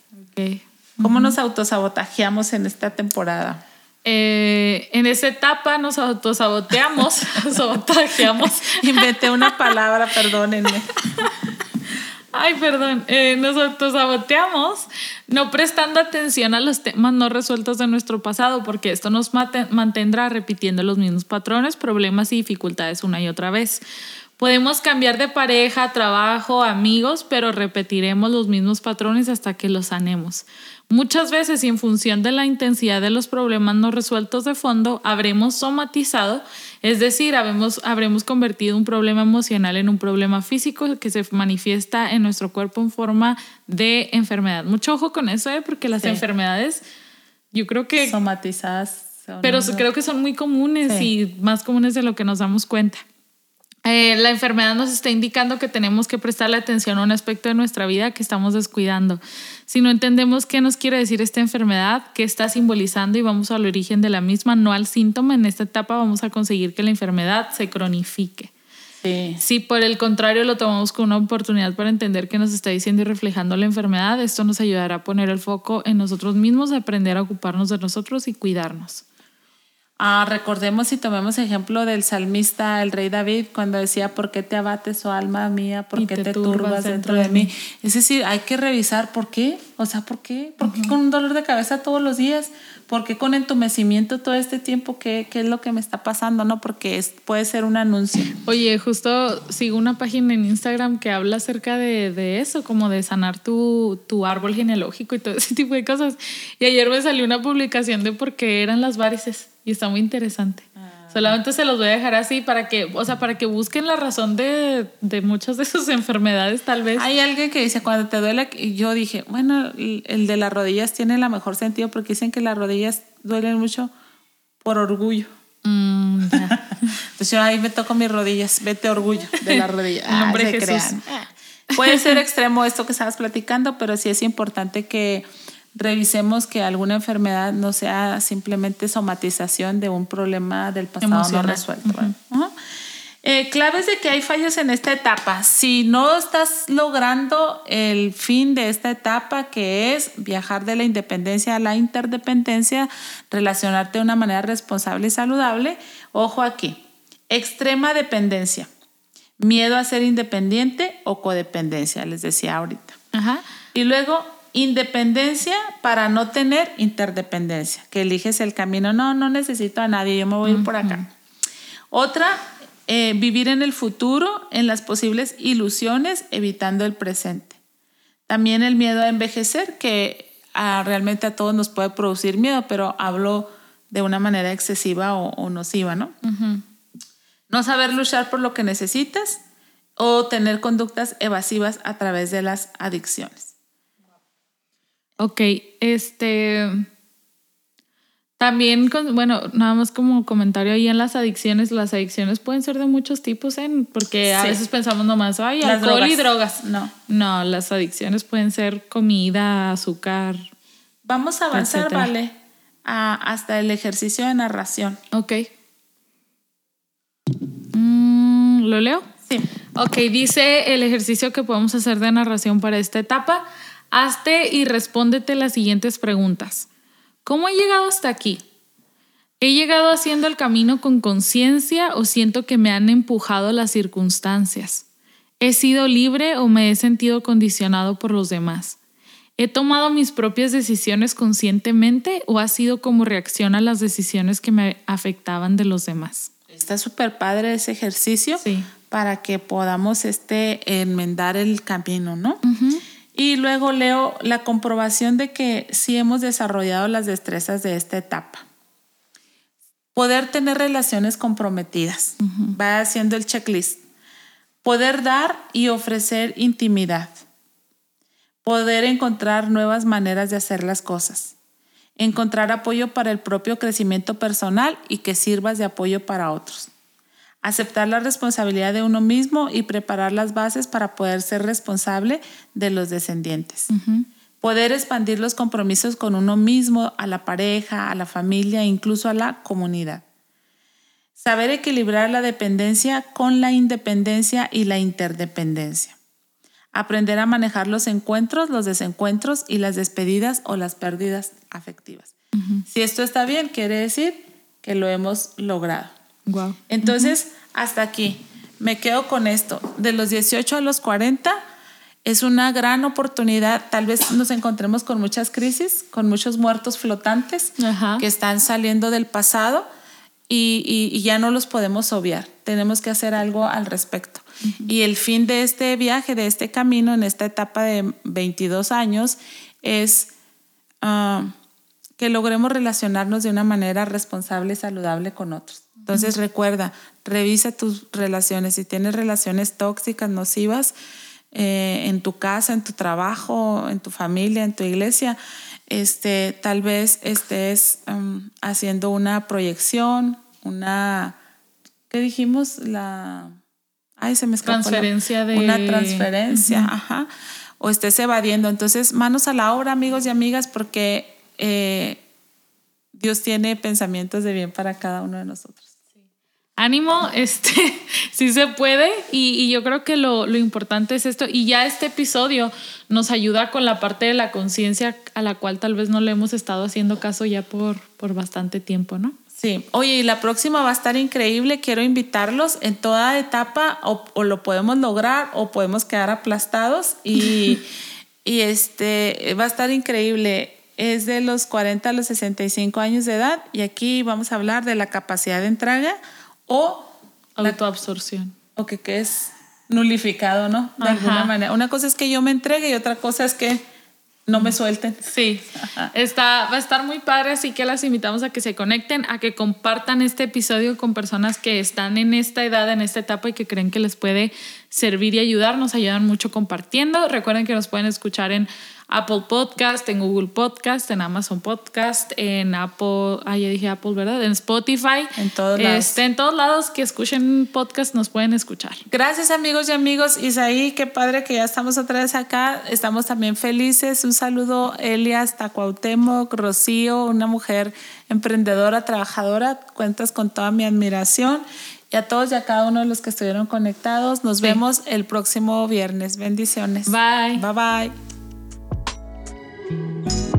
¿Cómo nos autosabotajeamos en esta temporada? Eh, en esa etapa nos autosaboteamos, [LAUGHS] sabotajeamos. Inventé una palabra, perdónenme. [LAUGHS] Ay, perdón. Eh, nos autosaboteamos no prestando atención a los temas no resueltos de nuestro pasado, porque esto nos mantendrá repitiendo los mismos patrones, problemas y dificultades una y otra vez. Podemos cambiar de pareja, trabajo, amigos, pero repetiremos los mismos patrones hasta que los sanemos. Muchas veces y en función de la intensidad de los problemas no resueltos de fondo, habremos somatizado, es decir, habremos, habremos convertido un problema emocional en un problema físico que se manifiesta en nuestro cuerpo en forma de enfermedad. Mucho ojo con eso, ¿eh? porque las Sí. enfermedades, yo creo que somatizadas. son pero creo que son muy comunes Sí. y más comunes de lo que nos damos cuenta. Eh, la enfermedad nos está indicando que tenemos que prestarle atención a un aspecto de nuestra vida que estamos descuidando. Si no entendemos qué nos quiere decir esta enfermedad, qué está simbolizando y vamos al origen de la misma, no al síntoma, en esta etapa vamos a conseguir que la enfermedad se cronifique. Sí. Si por el contrario lo tomamos como una oportunidad para entender qué nos está diciendo y reflejando la enfermedad, esto nos ayudará a poner el foco en nosotros mismos, a aprender a ocuparnos de nosotros y cuidarnos. Ah, recordemos y tomemos ejemplo del salmista, el rey David, cuando decía, ¿por qué te abates, oh alma mía? ¿Por qué te te, turbas dentro dentro de de mí? Es decir, hay que revisar por qué. O sea, ¿por qué? ¿Por qué con un dolor de cabeza todos los días? ¿Por qué con entumecimiento todo este tiempo? ¿Qué, qué es lo que me está pasando? No, porque es, puede ser un anuncio. Oye, justo sigo una página en Instagram que habla acerca de, de eso, como de sanar tu, tu árbol genealógico y todo ese [LAUGHS] tipo de cosas. Y ayer me salió una publicación de por qué eran las varices y está muy interesante. Solamente se los voy a dejar así para que, o sea, para que busquen la razón de, de muchas de sus [LAUGHS] enfermedades, tal vez. Hay alguien que dice, cuando te duele, y yo dije, bueno, el de las rodillas tiene la mejor sentido porque dicen que las rodillas duelen mucho por orgullo. Mm. [LAUGHS] Entonces yo ahí me toco mis rodillas, vete orgullo de la rodilla. [LAUGHS] En nombre Ay, de se Jesús. crean. Puede ser extremo esto que estabas platicando, pero sí es importante que revisemos que alguna enfermedad no sea simplemente somatización de un problema del pasado Emocional. no resuelto. Eh, claves de que hay fallos en esta etapa. Si no estás logrando el fin de esta etapa, que es viajar de la independencia a la interdependencia, relacionarte de una manera responsable y saludable, ojo aquí, extrema dependencia, miedo a ser independiente o codependencia, les decía ahorita. Ajá. Y luego, independencia para no tener interdependencia, que eliges el camino, no, no necesito a nadie, yo me voy a ir por acá. Otra, eh, vivir en el futuro, en las posibles ilusiones, evitando el presente. También el miedo a envejecer, que ah, realmente a todos nos puede producir miedo, pero hablo de una manera excesiva o, o nociva, ¿no? No saber luchar por lo que necesitas o tener conductas evasivas a través de las adicciones. Ok, este. También, con- bueno, nada más como comentario ahí en las adicciones, las adicciones pueden ser de muchos tipos, ¿eh? porque a Sí. veces pensamos nomás, ay, Las alcohol y drogas. drogas. No. No, las adicciones pueden ser comida, azúcar. Vamos a avanzar, Etcétera. vale, a- hasta el ejercicio de narración. Ok. Mm, ¿Lo leo? Sí. Ok, dice el ejercicio que podemos hacer de narración para esta etapa. Hazte y respóndete las siguientes preguntas. ¿Cómo he llegado hasta aquí? ¿He llegado haciendo el camino con conciencia o siento que me han empujado las circunstancias? ¿He sido libre o me he sentido condicionado por los demás? ¿He tomado mis propias decisiones conscientemente o ha sido como reacción a las decisiones que me afectaban de los demás? Está súper padre ese ejercicio para que podamos este, enmendar el camino, ¿no? Y luego leo la comprobación de que sí hemos desarrollado las destrezas de esta etapa. Poder tener relaciones comprometidas. Va haciendo el checklist. Poder dar y ofrecer intimidad poder encontrar nuevas maneras de hacer las cosas, encontrar apoyo para el propio crecimiento personal y que sirvas de apoyo para otros, aceptar la responsabilidad de uno mismo y preparar las bases para poder ser responsable de los descendientes. Poder expandir los compromisos con uno mismo, a la pareja, a la familia e incluso a la comunidad. Saber equilibrar la dependencia con la independencia y la interdependencia aprender a manejar los encuentros, los desencuentros y las despedidas o las pérdidas afectivas. Si esto está bien, quiere decir que lo hemos logrado. Wow. Entonces, hasta aquí. Me quedo con esto. De los 18 a los 40 es una gran oportunidad. Tal vez nos encontremos con muchas crisis, con muchos muertos flotantes que están saliendo del pasado y, y ya no los podemos obviar. Tenemos que hacer algo al respecto. Y el fin de este viaje, de este camino, en esta etapa de 22 años, es ah, que logremos relacionarnos de una manera responsable y saludable con otros. Entonces recuerda, revisa tus relaciones. Si tienes relaciones tóxicas, nocivas, eh, en tu casa, en tu trabajo, en tu familia, en tu iglesia, este, tal vez estés um, haciendo una proyección, una, ¿qué dijimos? La ay, se me escapó. Transferencia de... Una transferencia, ajá. O estés evadiendo. Entonces, manos a la obra, amigos y amigas, porque eh, Dios tiene pensamientos de bien para cada uno de nosotros. Ánimo, este, [LAUGHS] sí se puede y, y yo creo que lo, lo, importante es esto y ya este episodio nos ayuda con la parte de la conciencia a la cual tal vez no le hemos estado haciendo caso ya por, por bastante tiempo, ¿no? Sí, oye, y la próxima va a estar increíble. Quiero invitarlos en toda etapa, o, lo podemos lograr o podemos quedar aplastados. Y, [LAUGHS] y este va a estar increíble. Es de los 40 a los 65 años de edad. Y aquí vamos a hablar de la capacidad de entrega o autoabsorción. O que, que es nulificado, ¿no? De alguna manera. Una cosa es que yo me entregue y otra cosa es que no me suelten. Sí, está, va a estar muy padre, así que las invitamos a que se conecten, a que compartan este episodio con personas que están en esta edad, en esta etapa y que creen que les puede servir y ayudar. Nos ayudan mucho compartiendo. Recuerden que nos pueden escuchar en Apple Podcast, en Google Podcast, en Amazon Podcast, en Apple, ah, ya dije Apple, ¿verdad? En Spotify. En todos lados. Este, en todos lados que escuchen podcast nos pueden escuchar. Gracias amigos y amigos. Isaí, qué padre que ya estamos otra vez acá. Estamos también felices. Un saludo, Elias, Tacuautemoc, Rocío, una mujer emprendedora, trabajadora. Cuentas con toda mi admiración y a todos y a cada uno de los que estuvieron conectados. Nos vemos el próximo viernes. Bendiciones. Bye. Bye bye. Música